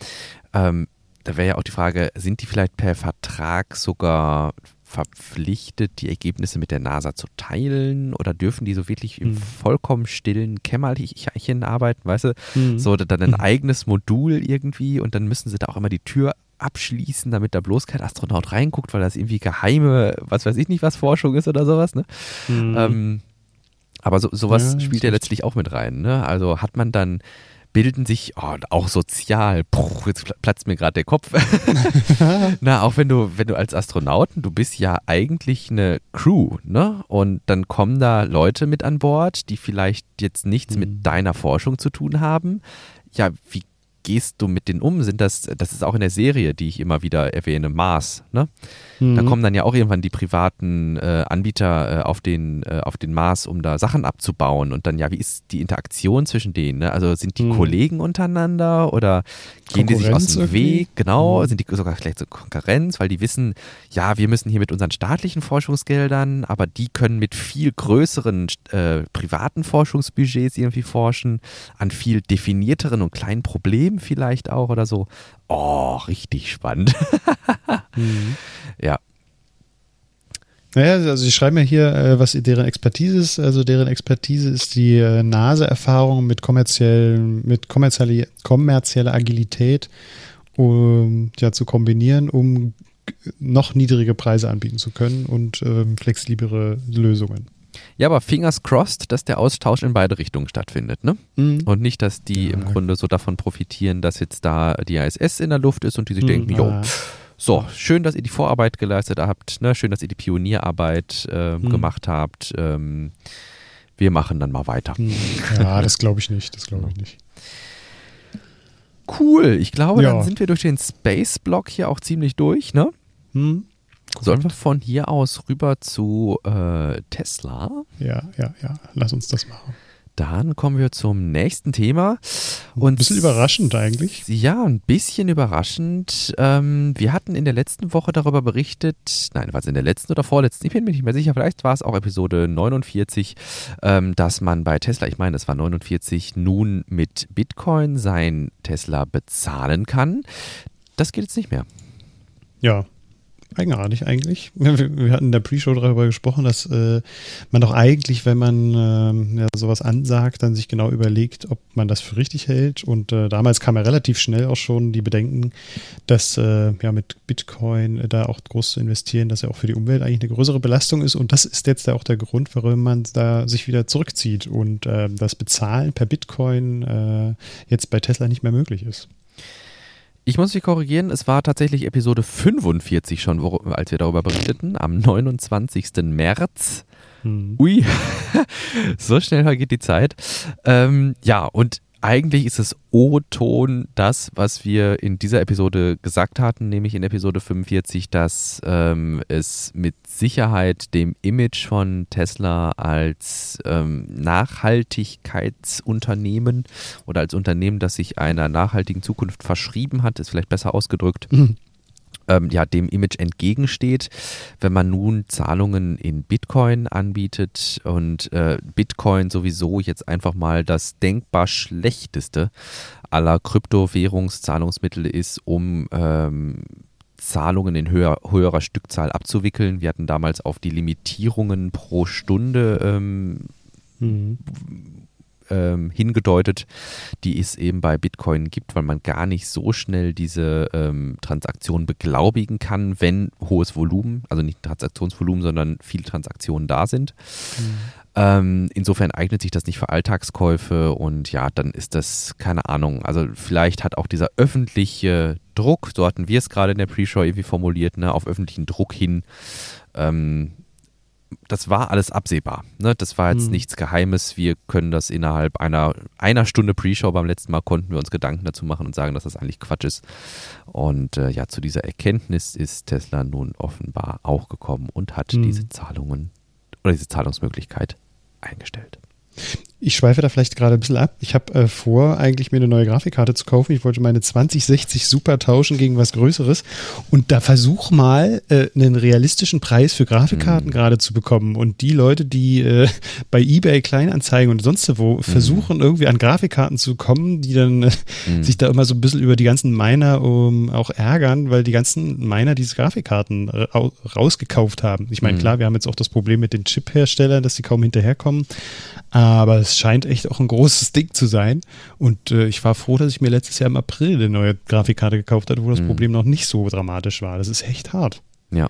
ähm, da wäre ja auch die Frage, sind die vielleicht per Vertrag sogar verpflichtet, die Ergebnisse mit der NASA zu teilen oder dürfen die so wirklich im hm. vollkommen stillen Kämmerchen arbeiten, weißt du? Mhm. So dann ein mhm. eigenes Modul irgendwie und dann müssen sie da auch immer die Tür abschließen, damit da bloß kein Astronaut reinguckt, weil das irgendwie geheime, was weiß ich nicht, was Forschung ist oder sowas. Ne? Mhm. Ähm, aber so, sowas ja, spielt ja letztlich auch mit rein. Ne? Also hat man dann bilden sich oh, auch sozial. Puh, jetzt platzt mir gerade der Kopf. [laughs] Na, auch wenn du, wenn du als Astronauten, du bist ja eigentlich eine Crew, ne? Und dann kommen da Leute mit an Bord, die vielleicht jetzt nichts mhm. mit deiner Forschung zu tun haben. Ja, wie gehst du mit denen um? Sind das, das ist auch in der Serie, die ich immer wieder erwähne, Mars, ne? Mhm. Da kommen dann ja auch irgendwann die privaten äh, Anbieter äh, auf, den, äh, auf den Mars, um da Sachen abzubauen. Und dann, ja, wie ist die Interaktion zwischen denen? Ne? Also sind die mhm. Kollegen untereinander oder gehen die sich aus dem irgendwie? Weg? Genau, mhm. sind die sogar vielleicht so Konkurrenz, weil die wissen, ja, wir müssen hier mit unseren staatlichen Forschungsgeldern, aber die können mit viel größeren äh, privaten Forschungsbudgets irgendwie forschen, an viel definierteren und kleinen Problemen vielleicht auch oder so. Oh, richtig spannend. [laughs] mhm. Ja. Naja, also sie schreiben ja hier, äh, was deren Expertise ist. Also deren Expertise ist die äh, NASA-Erfahrung mit kommerziellen, mit kommerzielle, kommerzieller Agilität um, ja, zu kombinieren, um noch niedrige Preise anbieten zu können und ähm, flexiblere Lösungen. Ja, aber fingers crossed, dass der Austausch in beide Richtungen stattfindet, ne? Mhm. Und nicht, dass die ja. im Grunde so davon profitieren, dass jetzt da die ISS in der Luft ist und die sich mhm. denken, jo, so, schön, dass ihr die Vorarbeit geleistet habt, ne? schön, dass ihr die Pionierarbeit äh, mhm. gemacht habt. Ähm, wir machen dann mal weiter. Hm. Ja, [laughs] das glaube ich nicht, das glaube ich nicht. Cool, ich glaube, ja. dann sind wir durch den Space-Block hier auch ziemlich durch, ne? Hm. Sollen wir von hier aus rüber zu äh, Tesla? Ja, ja, ja. Lass uns das machen. Dann kommen wir zum nächsten Thema. Und ein bisschen überraschend eigentlich. Ja, ein bisschen überraschend. Ähm, wir hatten in der letzten Woche darüber berichtet, nein, war es in der letzten oder vorletzten, ich bin mir nicht mehr sicher, vielleicht war es auch Episode 49, ähm, dass man bei Tesla, ich meine, es war 49, nun mit Bitcoin sein Tesla bezahlen kann. Das geht jetzt nicht mehr. Ja, eigenartig eigentlich. [laughs] Wir, hatten in der Pre-Show darüber gesprochen, dass äh, man doch eigentlich, wenn man äh, ja, sowas ansagt, dann sich genau überlegt, ob man das für richtig hält. Und äh, damals kam ja relativ schnell auch schon die Bedenken, dass äh, ja mit Bitcoin äh, da auch groß zu investieren, dass ja auch für die Umwelt eigentlich eine größere Belastung ist. Und das ist jetzt ja auch der Grund, warum man da sich wieder zurückzieht und äh, das Bezahlen per Bitcoin jetzt bei Tesla nicht mehr möglich ist. Ich muss mich korrigieren, es war tatsächlich Episode 45 schon, wo, als wir darüber berichteten, am 29. März. Hm. Ui, [laughs] so schnell vergeht die Zeit. Ähm, ja, und eigentlich ist es O-Ton das, was wir in dieser Episode gesagt hatten, nämlich in Episode 45, dass ähm, es mit Sicherheit dem Image von Tesla als ähm, Nachhaltigkeitsunternehmen oder als Unternehmen, das sich einer nachhaltigen Zukunft verschrieben hat, ist vielleicht besser ausgedrückt. Mhm ähm, ja, dem Image entgegensteht. Wenn man nun Zahlungen in Bitcoin anbietet und äh, Bitcoin sowieso jetzt einfach mal das denkbar schlechteste aller Kryptowährungszahlungsmittel ist, um ähm, Zahlungen in höher, höherer Stückzahl abzuwickeln. Wir hatten damals auf die Limitierungen pro Stunde ähm, mhm ähm, hingedeutet, die es eben bei Bitcoin gibt, weil man gar nicht so schnell diese ähm, Transaktion beglaubigen kann, wenn hohes Volumen, also nicht Transaktionsvolumen, sondern viele Transaktionen da sind. Mhm. Ähm, insofern eignet sich das nicht für Alltagskäufe und ja, dann ist das, keine Ahnung, also vielleicht hat auch dieser öffentliche Druck, so hatten wir es gerade in der Pre-Show irgendwie formuliert, ne, auf öffentlichen Druck hin, ähm, das war alles absehbar. Ne? Das war jetzt mhm. nichts Geheimes. Wir können das innerhalb einer, einer Stunde Pre-Show beim letzten Mal konnten wir uns Gedanken dazu machen und sagen, dass das eigentlich Quatsch ist. Und äh, ja, zu dieser Erkenntnis ist Tesla nun offenbar auch gekommen und hat mhm. diese Zahlungen oder diese Zahlungsmöglichkeit eingestellt. Ich schweife da vielleicht gerade ein bisschen ab. Ich habe äh, vor, eigentlich mir eine neue Grafikkarte zu kaufen. Ich wollte meine 2060 Super tauschen gegen was Größeres. Und da versuch mal, äh, einen realistischen Preis für Grafikkarten mhm. gerade zu bekommen. Und die Leute, die äh, bei eBay Kleinanzeigen und sonst wo mhm. versuchen, irgendwie an Grafikkarten zu kommen, die dann äh, mhm. sich da immer so ein bisschen über die ganzen Miner um, auch ärgern, weil die ganzen Miner diese Grafikkarten rausgekauft haben. Ich meine, mhm. klar, wir haben jetzt auch das Problem mit den Chip-Herstellern, dass sie kaum hinterherkommen. Aber es scheint echt auch ein großes Ding zu sein. Und äh, ich war froh, dass ich mir letztes Jahr im April eine neue Grafikkarte gekauft hatte, wo das mhm. Problem noch nicht so dramatisch war. Das ist echt hart. Ja.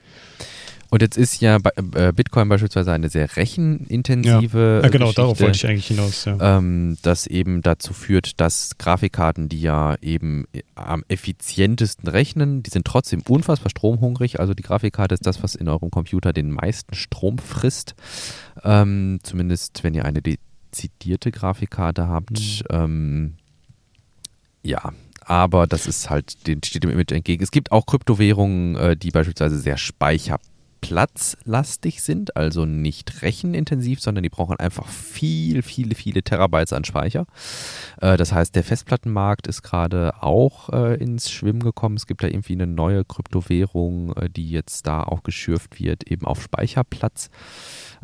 Und jetzt ist ja äh, Bitcoin beispielsweise eine sehr rechenintensive. Ja, ja genau, Geschichte, darauf wollte ich eigentlich hinaus. Ja. Ähm, das eben dazu führt, dass Grafikkarten, die ja eben am effizientesten rechnen, die sind trotzdem unfassbar stromhungrig. Also die Grafikkarte ist das, was in eurem Computer den meisten Strom frisst. Ähm, zumindest wenn ihr eine dezidierte Grafikkarte habt. Mhm. Ähm, ja, aber das ist halt, den steht dem Image entgegen. Es gibt auch Kryptowährungen, äh, die beispielsweise sehr speicherplatzlastig sind, also nicht rechenintensiv, sondern die brauchen einfach viel, viele, viele Terabytes an Speicher. Äh, das heißt, der Festplattenmarkt ist gerade auch äh, ins Schwimmen gekommen. Es gibt da irgendwie eine neue Kryptowährung, die jetzt da auch geschürft wird, eben auf Speicherplatz.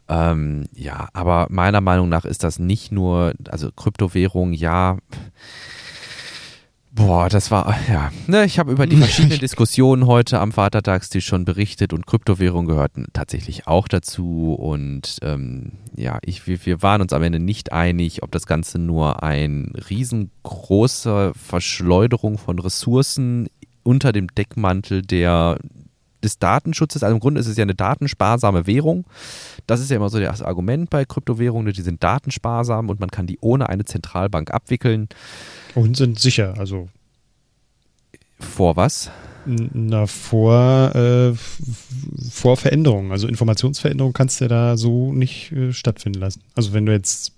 Ähm, ja, aber meiner Meinung nach ist das nicht nur, also Kryptowährung, ja. Boah, das war, ja, ne, ich habe über die [laughs] verschiedenen Diskussionen heute am Vatertagstisch schon berichtet und Kryptowährung gehörten tatsächlich auch dazu und ähm, ja, ich, wir, wir waren uns am Ende nicht einig, ob das Ganze nur ein riesengroßer Verschleuderung von Ressourcen unter dem Deckmantel der des Datenschutzes, also im Grunde ist es ja eine datensparsame Währung. Das ist ja immer so das Argument bei Kryptowährungen, die sind datensparsam und man kann die ohne eine Zentralbank abwickeln. Und sind sicher, also. Vor was? Na, vor, äh, vor Veränderungen. Also Informationsveränderungen kannst du ja da so nicht äh, stattfinden lassen. Also wenn du jetzt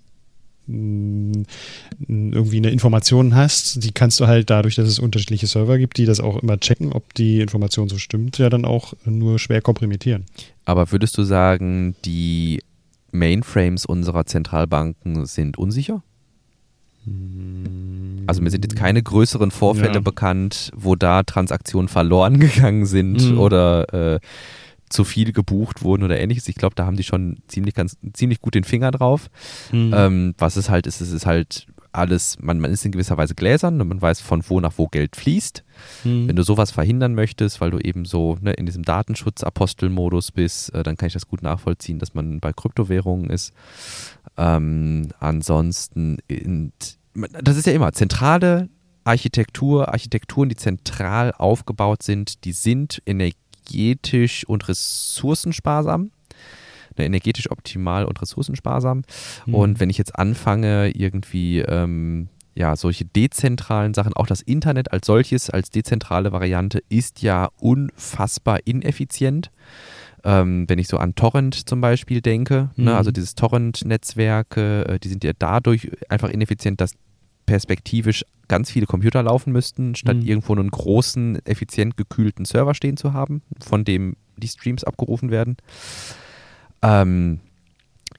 irgendwie eine Information hast, die kannst du halt dadurch, dass es unterschiedliche Server gibt, die das auch immer checken, ob die Information so stimmt, ja dann auch nur schwer komprimieren. Aber würdest du sagen, die Mainframes unserer Zentralbanken sind unsicher? Also mir sind jetzt keine größeren Vorfälle ja. bekannt, wo da Transaktionen verloren [laughs] gegangen sind mhm. oder äh, zu viel gebucht wurden oder ähnliches. Ich glaube, da haben die schon ziemlich, ganz, ziemlich gut den Finger drauf. Mhm. Ähm, was es halt ist, es ist halt alles, man, man ist in gewisser Weise gläsern und man weiß, von wo nach wo Geld fließt. Mhm. Wenn du sowas verhindern möchtest, weil du eben so ne, in diesem Datenschutz-Apostel-Modus bist, äh, dann kann ich das gut nachvollziehen, dass man bei Kryptowährungen ist. Ähm, ansonsten, in, das ist ja immer zentrale Architektur, Architekturen, die zentral aufgebaut sind, die sind energetisch und ressourcensparsam ne, energetisch optimal und ressourcensparsam. Mhm. Und wenn ich jetzt anfange, irgendwie ähm, ja, solche dezentralen Sachen, auch das Internet als solches, als dezentrale Variante, ist ja unfassbar ineffizient. Ähm, wenn ich so an Torrent zum Beispiel denke, mhm. ne, also dieses Torrent-Netzwerke, äh, die sind ja dadurch einfach ineffizient, dass perspektivisch ganz viele Computer laufen müssten, statt mhm. irgendwo einen großen, effizient gekühlten Server stehen zu haben, von dem die Streams abgerufen werden. Ähm,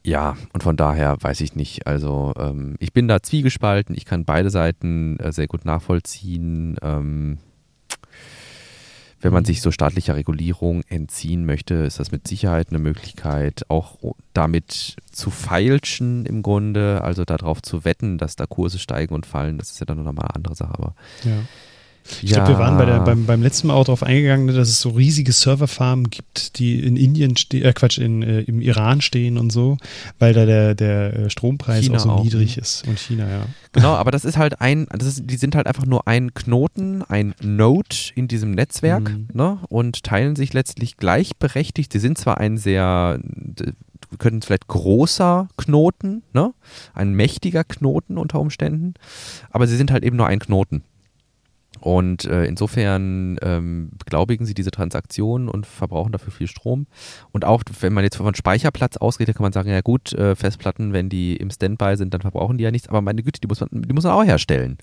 ja, und von daher weiß ich nicht. Also ähm, ich bin da zwiegespalten. Ich kann beide Seiten äh, sehr gut nachvollziehen. Ähm, wenn man sich so staatlicher Regulierung entziehen möchte, ist das mit Sicherheit eine Möglichkeit, auch damit zu feilschen im Grunde, also darauf zu wetten, dass da Kurse steigen und fallen. Das ist ja dann nochmal eine andere Sache. Aber ja. Ich ja. glaube, wir waren bei der, beim, beim letzten Mal auch darauf eingegangen, dass es so riesige Serverfarmen gibt, die in Indien stehen, äh Quatsch, in, äh, im Iran stehen und so, weil da der, der äh, Strompreis China auch so auch, niedrig ne? ist. Und China, ja. Genau, aber das ist halt ein, das ist, die sind halt einfach nur ein Knoten, ein Node in diesem Netzwerk, mhm. ne? Und teilen sich letztlich gleichberechtigt. Sie sind zwar ein sehr wir könnten vielleicht großer Knoten, ne? ein mächtiger Knoten unter Umständen, aber sie sind halt eben nur ein Knoten. Und äh, insofern ähm, beglaubigen sie diese Transaktionen und verbrauchen dafür viel Strom. Und auch wenn man jetzt von Speicherplatz ausgeht, dann kann man sagen, ja gut, äh, Festplatten, wenn die im Standby sind, dann verbrauchen die ja nichts. Aber meine Güte, die muss man, die muss man auch herstellen.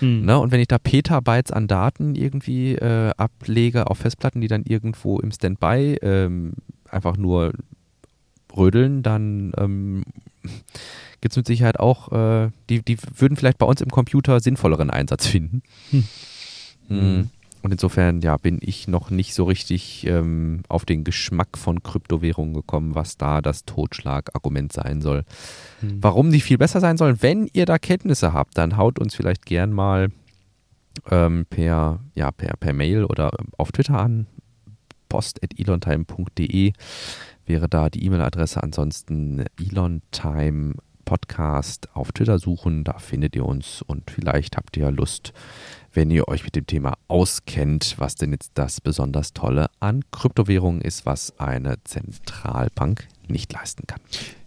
Hm. Ne? Und wenn ich da Petabytes an Daten irgendwie äh, ablege auf Festplatten, die dann irgendwo im Standby ähm, einfach nur rödeln, dann ähm, gibt es mit Sicherheit auch, äh, die, die würden vielleicht bei uns im Computer sinnvolleren Einsatz finden. Hm. Mhm. Und insofern, ja, bin ich noch nicht so richtig ähm, auf den Geschmack von Kryptowährungen gekommen, was da das Totschlagargument sein soll. Mhm. Warum die viel besser sein sollen, wenn ihr da Kenntnisse habt, dann haut uns vielleicht gern mal ähm, per, ja, per, per Mail oder auf Twitter an. post.elontime.de wäre da die E-Mail-Adresse. Ansonsten elontime Podcast auf Twitter suchen, da findet ihr uns und vielleicht habt ihr Lust, wenn ihr euch mit dem Thema auskennt, was denn jetzt das besonders Tolle an Kryptowährungen ist, was eine Zentralbank nicht leisten kann.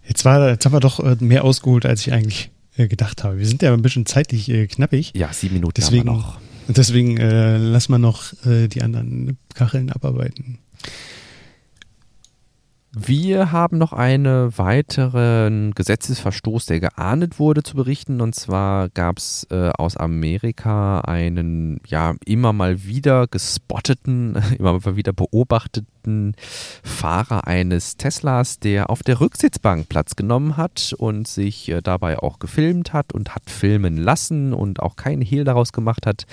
Jetzt, war, jetzt haben wir doch äh, mehr ausgeholt, als ich eigentlich äh, gedacht habe. Wir sind ja ein bisschen zeitlich äh, knappig. Ja, sieben Minuten deswegen, haben wir noch. Deswegen äh, lassen wir noch äh, die anderen Kacheln abarbeiten. Wir haben noch einen weiteren Gesetzesverstoß, der geahndet wurde, zu berichten. Und zwar gab es äh, aus Amerika einen ja immer mal wieder gespotteten, [laughs] immer mal wieder beobachteten Fahrer eines Teslas, der auf der Rücksitzbank Platz genommen hat und sich äh, dabei auch gefilmt hat und hat filmen lassen und auch keinen Hehl daraus gemacht hat,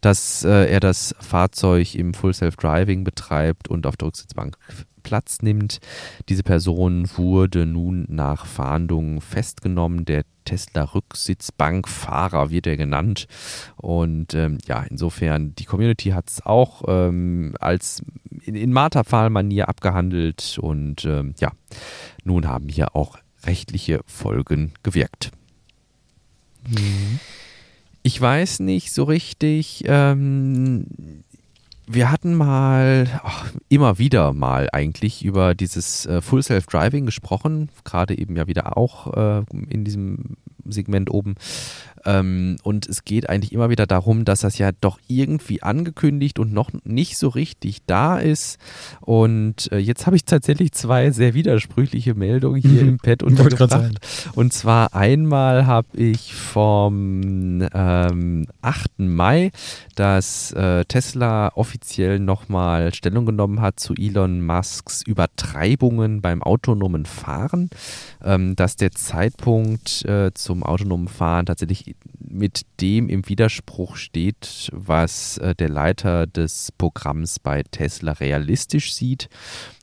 dass äh, er das Fahrzeug im Full Self Driving betreibt und auf der Rücksitzbank Platz nimmt. Diese Person wurde nun nach Fahndungen festgenommen. Der Tesla-Rücksitzbankfahrer wird er genannt. Und ähm, ja, insofern, die Community hat es auch ähm, als in, in Marterpfahl-Manier abgehandelt. Und ähm, ja, nun haben hier auch rechtliche Folgen gewirkt. Mhm. Ich weiß nicht so richtig, ähm, wir hatten mal, ach, immer wieder mal eigentlich über dieses äh, Full Self Driving gesprochen, gerade eben ja wieder auch äh, in diesem Segment oben. Ähm, und es geht eigentlich immer wieder darum, dass das ja doch irgendwie angekündigt und noch nicht so richtig da ist. Und äh, jetzt habe ich tatsächlich zwei sehr widersprüchliche Meldungen hier mhm. im [laughs] Pad untergebracht. Und zwar einmal habe ich vom ähm, 8. Mai, dass äh, Tesla offiziell nochmal Stellung genommen hat zu Elon Musks Übertreibungen beim autonomen Fahren, ähm, dass der Zeitpunkt äh, zum autonomen Fahren tatsächlich mit dem im Widerspruch steht, was äh, der Leiter des Programms bei Tesla realistisch sieht.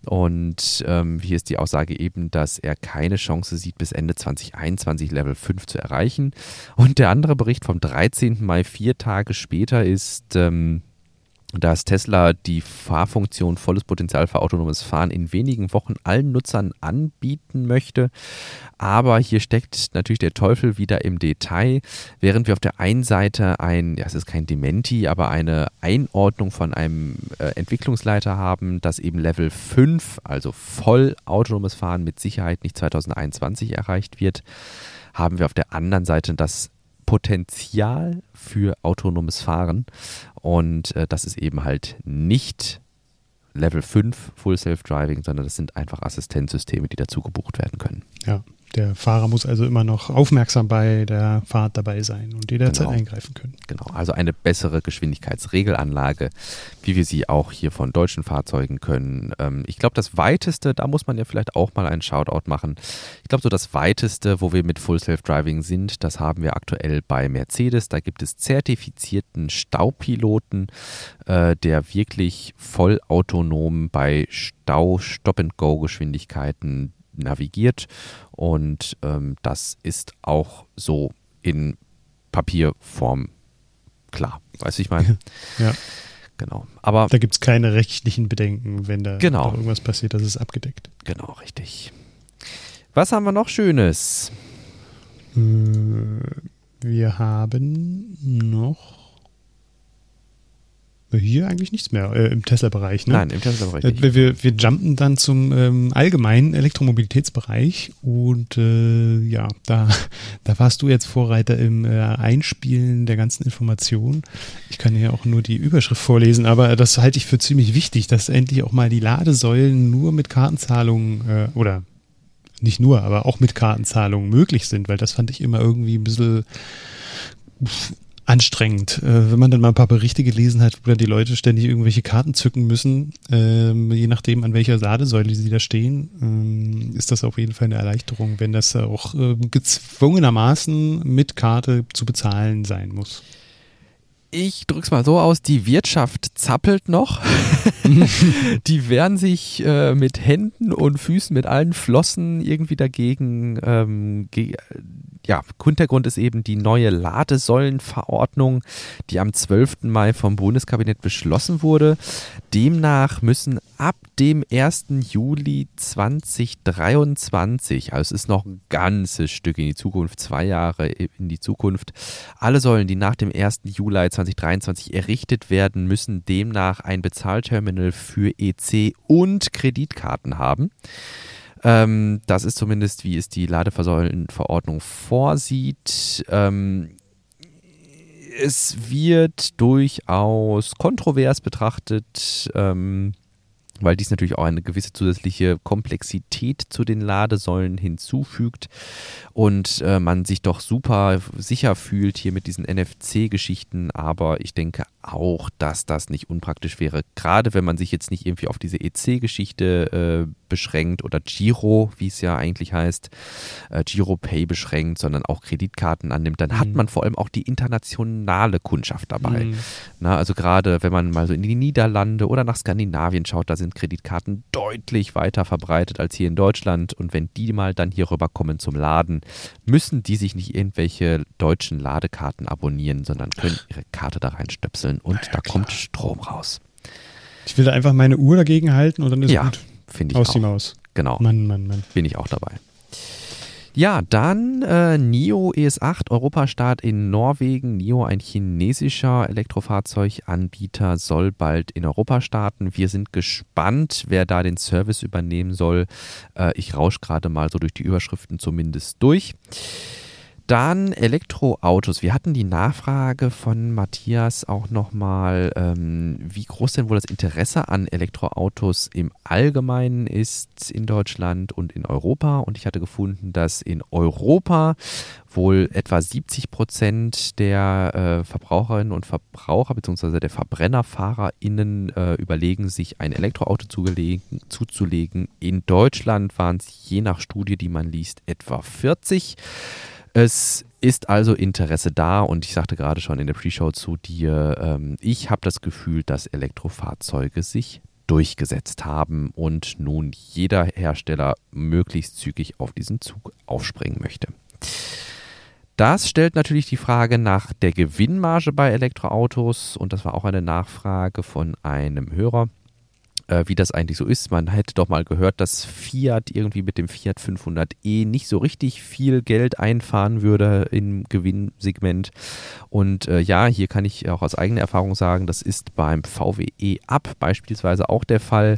Und ähm, hier ist die Aussage eben, dass er keine Chance sieht, bis Ende 2021 Level 5 zu erreichen. Und der andere Bericht vom 13. Mai, vier Tage später, ist, ähm, dass Tesla die Fahrfunktion volles Potenzial für autonomes Fahren in wenigen Wochen allen Nutzern anbieten möchte. Aber hier steckt natürlich der Teufel wieder im Detail. Während wir auf der einen Seite ein, ja, es ist kein Dementi, aber eine Einordnung von einem äh, Entwicklungsleiter haben, dass eben Level 5, also voll autonomes Fahren mit Sicherheit nicht 2021 erreicht wird, haben wir auf der anderen Seite das Potenzial für autonomes Fahren. Und äh, das ist eben halt nicht Level 5 Full Self-Driving, sondern das sind einfach Assistenzsysteme, die dazu gebucht werden können. Ja, der Fahrer muss also immer noch aufmerksam bei der Fahrt dabei sein und jederzeit Genau. eingreifen können. Genau, also eine bessere Geschwindigkeitsregelanlage, wie wir sie auch hier von deutschen Fahrzeugen können. Ähm, ich glaube, das weiteste, da muss man ja vielleicht auch mal einen Shoutout machen. Ich glaube, so das weiteste, wo wir mit Full Self-Driving sind, das haben wir aktuell bei Mercedes. Da gibt es zertifizierten Staupiloten, äh, der wirklich vollautonom bei Stau-Stop-and-Go-Geschwindigkeiten navigiert. Und ähm, das ist auch so in Papierform klar. Weißt du, ich meine? [laughs] Ja. Genau. Aber Da gibt es keine rechtlichen Bedenken, wenn da Genau. irgendwas passiert, das ist abgedeckt. genau, richtig. Was haben wir noch Schönes? Äh, Wir haben noch hier eigentlich nichts mehr äh, im Tesla-Bereich. Ne? Nein, im Tesla-Bereich Äh, wir, wir jumpen dann zum ähm, allgemeinen Elektromobilitätsbereich und äh, ja, da, [laughs] da warst du jetzt Vorreiter im äh, Einspielen der ganzen Informationen. Ich kann ja auch nur die Überschrift vorlesen, aber das halte ich für ziemlich wichtig, dass endlich auch mal die Ladesäulen nur mit Kartenzahlungen äh, oder nicht nur, aber auch mit Kartenzahlungen möglich sind, weil das fand ich immer irgendwie ein bisschen anstrengend, äh, wenn man dann mal ein paar Berichte gelesen hat, wo dann die Leute ständig irgendwelche Karten zücken müssen, ähm, je nachdem an welcher Ladesäule sie da stehen, ähm, ist das auf jeden Fall eine Erleichterung, wenn das auch äh, gezwungenermaßen mit Karte zu bezahlen sein muss. Ich drück's mal so aus, die Wirtschaft zappelt noch. [laughs] die wehren sich äh, mit Händen und Füßen, mit allen Flossen irgendwie dagegen. Ähm, ge ja, Hintergrund ist eben die neue Ladesäulenverordnung, die am 12. Mai vom Bundeskabinett beschlossen wurde. Demnach müssen ab dem 1. Juli 2023, also es ist noch ein ganzes Stück in die Zukunft, zwei Jahre in die Zukunft, alle Säulen, die nach dem 1. Juli 2023 errichtet werden, müssen demnach ein Bezahlterminal für EC und Kreditkarten haben. Ähm, das ist zumindest, wie es die Ladesäulenverordnung vorsieht. Ähm, es wird durchaus kontrovers betrachtet, ähm, weil dies natürlich auch eine gewisse zusätzliche Komplexität zu den Ladesäulen hinzufügt und äh, man sich doch super sicher fühlt hier mit diesen NFC-Geschichten, aber ich denke auch, dass das nicht unpraktisch wäre, gerade wenn man sich jetzt nicht irgendwie auf diese EC-Geschichte äh, beschränkt oder Giro, wie es ja eigentlich heißt, äh, Giro Pay beschränkt, sondern auch Kreditkarten annimmt, dann hat Mhm. man vor allem auch die internationale Kundschaft dabei. Mhm. Na, also gerade wenn man mal so in die Niederlande oder nach Skandinavien schaut, da sind Kreditkarten deutlich weiter verbreitet als hier in Deutschland. Und wenn die mal dann hier rüberkommen zum Laden, müssen die sich nicht irgendwelche deutschen Ladekarten abonnieren, sondern können ihre Karte da reinstöpseln und ja, da klar. kommt Strom raus. Ich will da einfach meine Uhr dagegen halten und dann ist Ja, gut. Finde ich Aus die auch. Maus. Genau, Mann, Mann, Mann. bin ich auch dabei. Ja, dann äh, NIO ES8 Europastart in Norwegen. NIO, ein chinesischer Elektrofahrzeuganbieter, soll bald in Europa starten. Wir sind gespannt, wer da den Service übernehmen soll. Äh, ich rausche gerade mal so durch die Überschriften zumindest durch. Dann Elektroautos. Wir hatten die Nachfrage von Matthias auch nochmal, ähm, wie groß denn wohl das Interesse an Elektroautos im Allgemeinen ist in Deutschland und in Europa. Und ich hatte gefunden, dass in Europa wohl etwa 70 Prozent der äh, Verbraucherinnen und Verbraucher bzw. der VerbrennerfahrerInnen äh, überlegen, sich ein Elektroauto zuzulegen. In Deutschland waren es je nach Studie, die man liest, etwa 40. Es ist also Interesse da und ich sagte gerade schon in der Pre-Show zu dir, ähm, ich habe das Gefühl, dass Elektrofahrzeuge sich durchgesetzt haben und nun jeder Hersteller möglichst zügig auf diesen Zug aufspringen möchte. Das stellt natürlich die Frage nach der Gewinnmarge bei Elektroautos und das war auch eine Nachfrage von einem Hörer äh, wie das eigentlich so ist. Man hätte doch mal gehört, dass Fiat irgendwie mit dem Fiat 500e nicht so richtig viel Geld einfahren würde im Gewinnsegment. Und äh, ja, hier kann ich auch aus eigener Erfahrung sagen, das ist beim VW E-Up beispielsweise auch der Fall.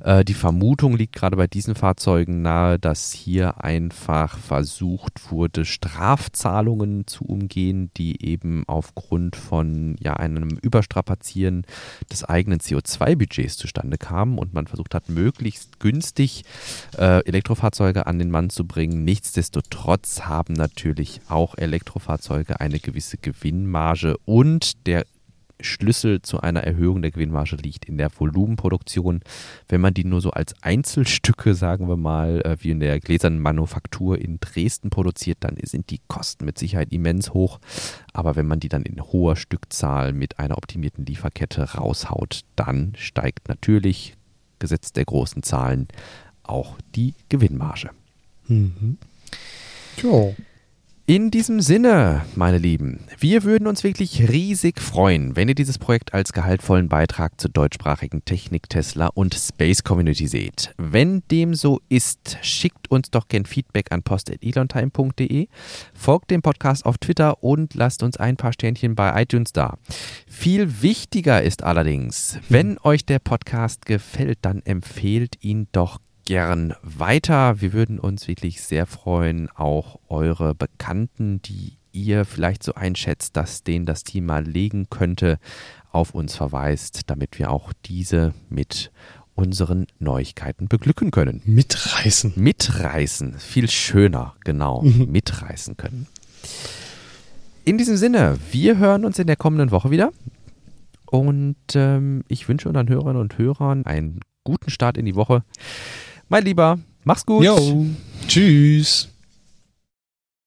Äh, die Vermutung liegt gerade bei diesen Fahrzeugen nahe, dass hier einfach versucht wurde, Strafzahlungen zu umgehen, die eben aufgrund von ja, einem Überstrapazieren des eigenen CO2-Budgets zustande kamen kamen und man versucht hat, möglichst günstig äh, Elektrofahrzeuge an den Mann zu bringen. Nichtsdestotrotz haben natürlich auch Elektrofahrzeuge eine gewisse Gewinnmarge und der Schlüssel zu einer Erhöhung der Gewinnmarge liegt in der Volumenproduktion. Wenn man die nur so als Einzelstücke, sagen wir mal, äh, wie in der gläsernen Manufaktur in Dresden produziert, dann sind die Kosten mit Sicherheit immens hoch. Aber wenn man die dann in hoher Stückzahl mit einer optimierten Lieferkette raushaut, dann steigt natürlich, gesetzt der großen Zahlen, auch die Gewinnmarge. Mhm. Jo. In diesem Sinne, meine Lieben, wir würden uns wirklich riesig freuen, wenn ihr dieses Projekt als gehaltvollen Beitrag zur deutschsprachigen Technik, Tesla und Space Community seht. Wenn dem so ist, schickt uns doch gern Feedback an post.elontime.de, folgt dem Podcast auf Twitter und lasst uns ein paar Sternchen bei iTunes da. Viel wichtiger ist allerdings, wenn euch der Podcast gefällt, dann empfehlt ihn doch gern weiter. Wir würden uns wirklich sehr freuen, auch eure Bekannten, die ihr vielleicht so einschätzt, dass denen das Thema legen könnte, auf uns verweist, damit wir auch diese mit unseren Neuigkeiten beglücken können. Mitreißen. Mitreißen. Viel schöner, genau. Mhm. Mitreißen können. In diesem Sinne, wir hören uns in der kommenden Woche wieder. Und ähm, ich wünsche unseren Hörerinnen und Hörern einen guten Start in die Woche. Mein Lieber, mach's gut. Jo. Tschüss.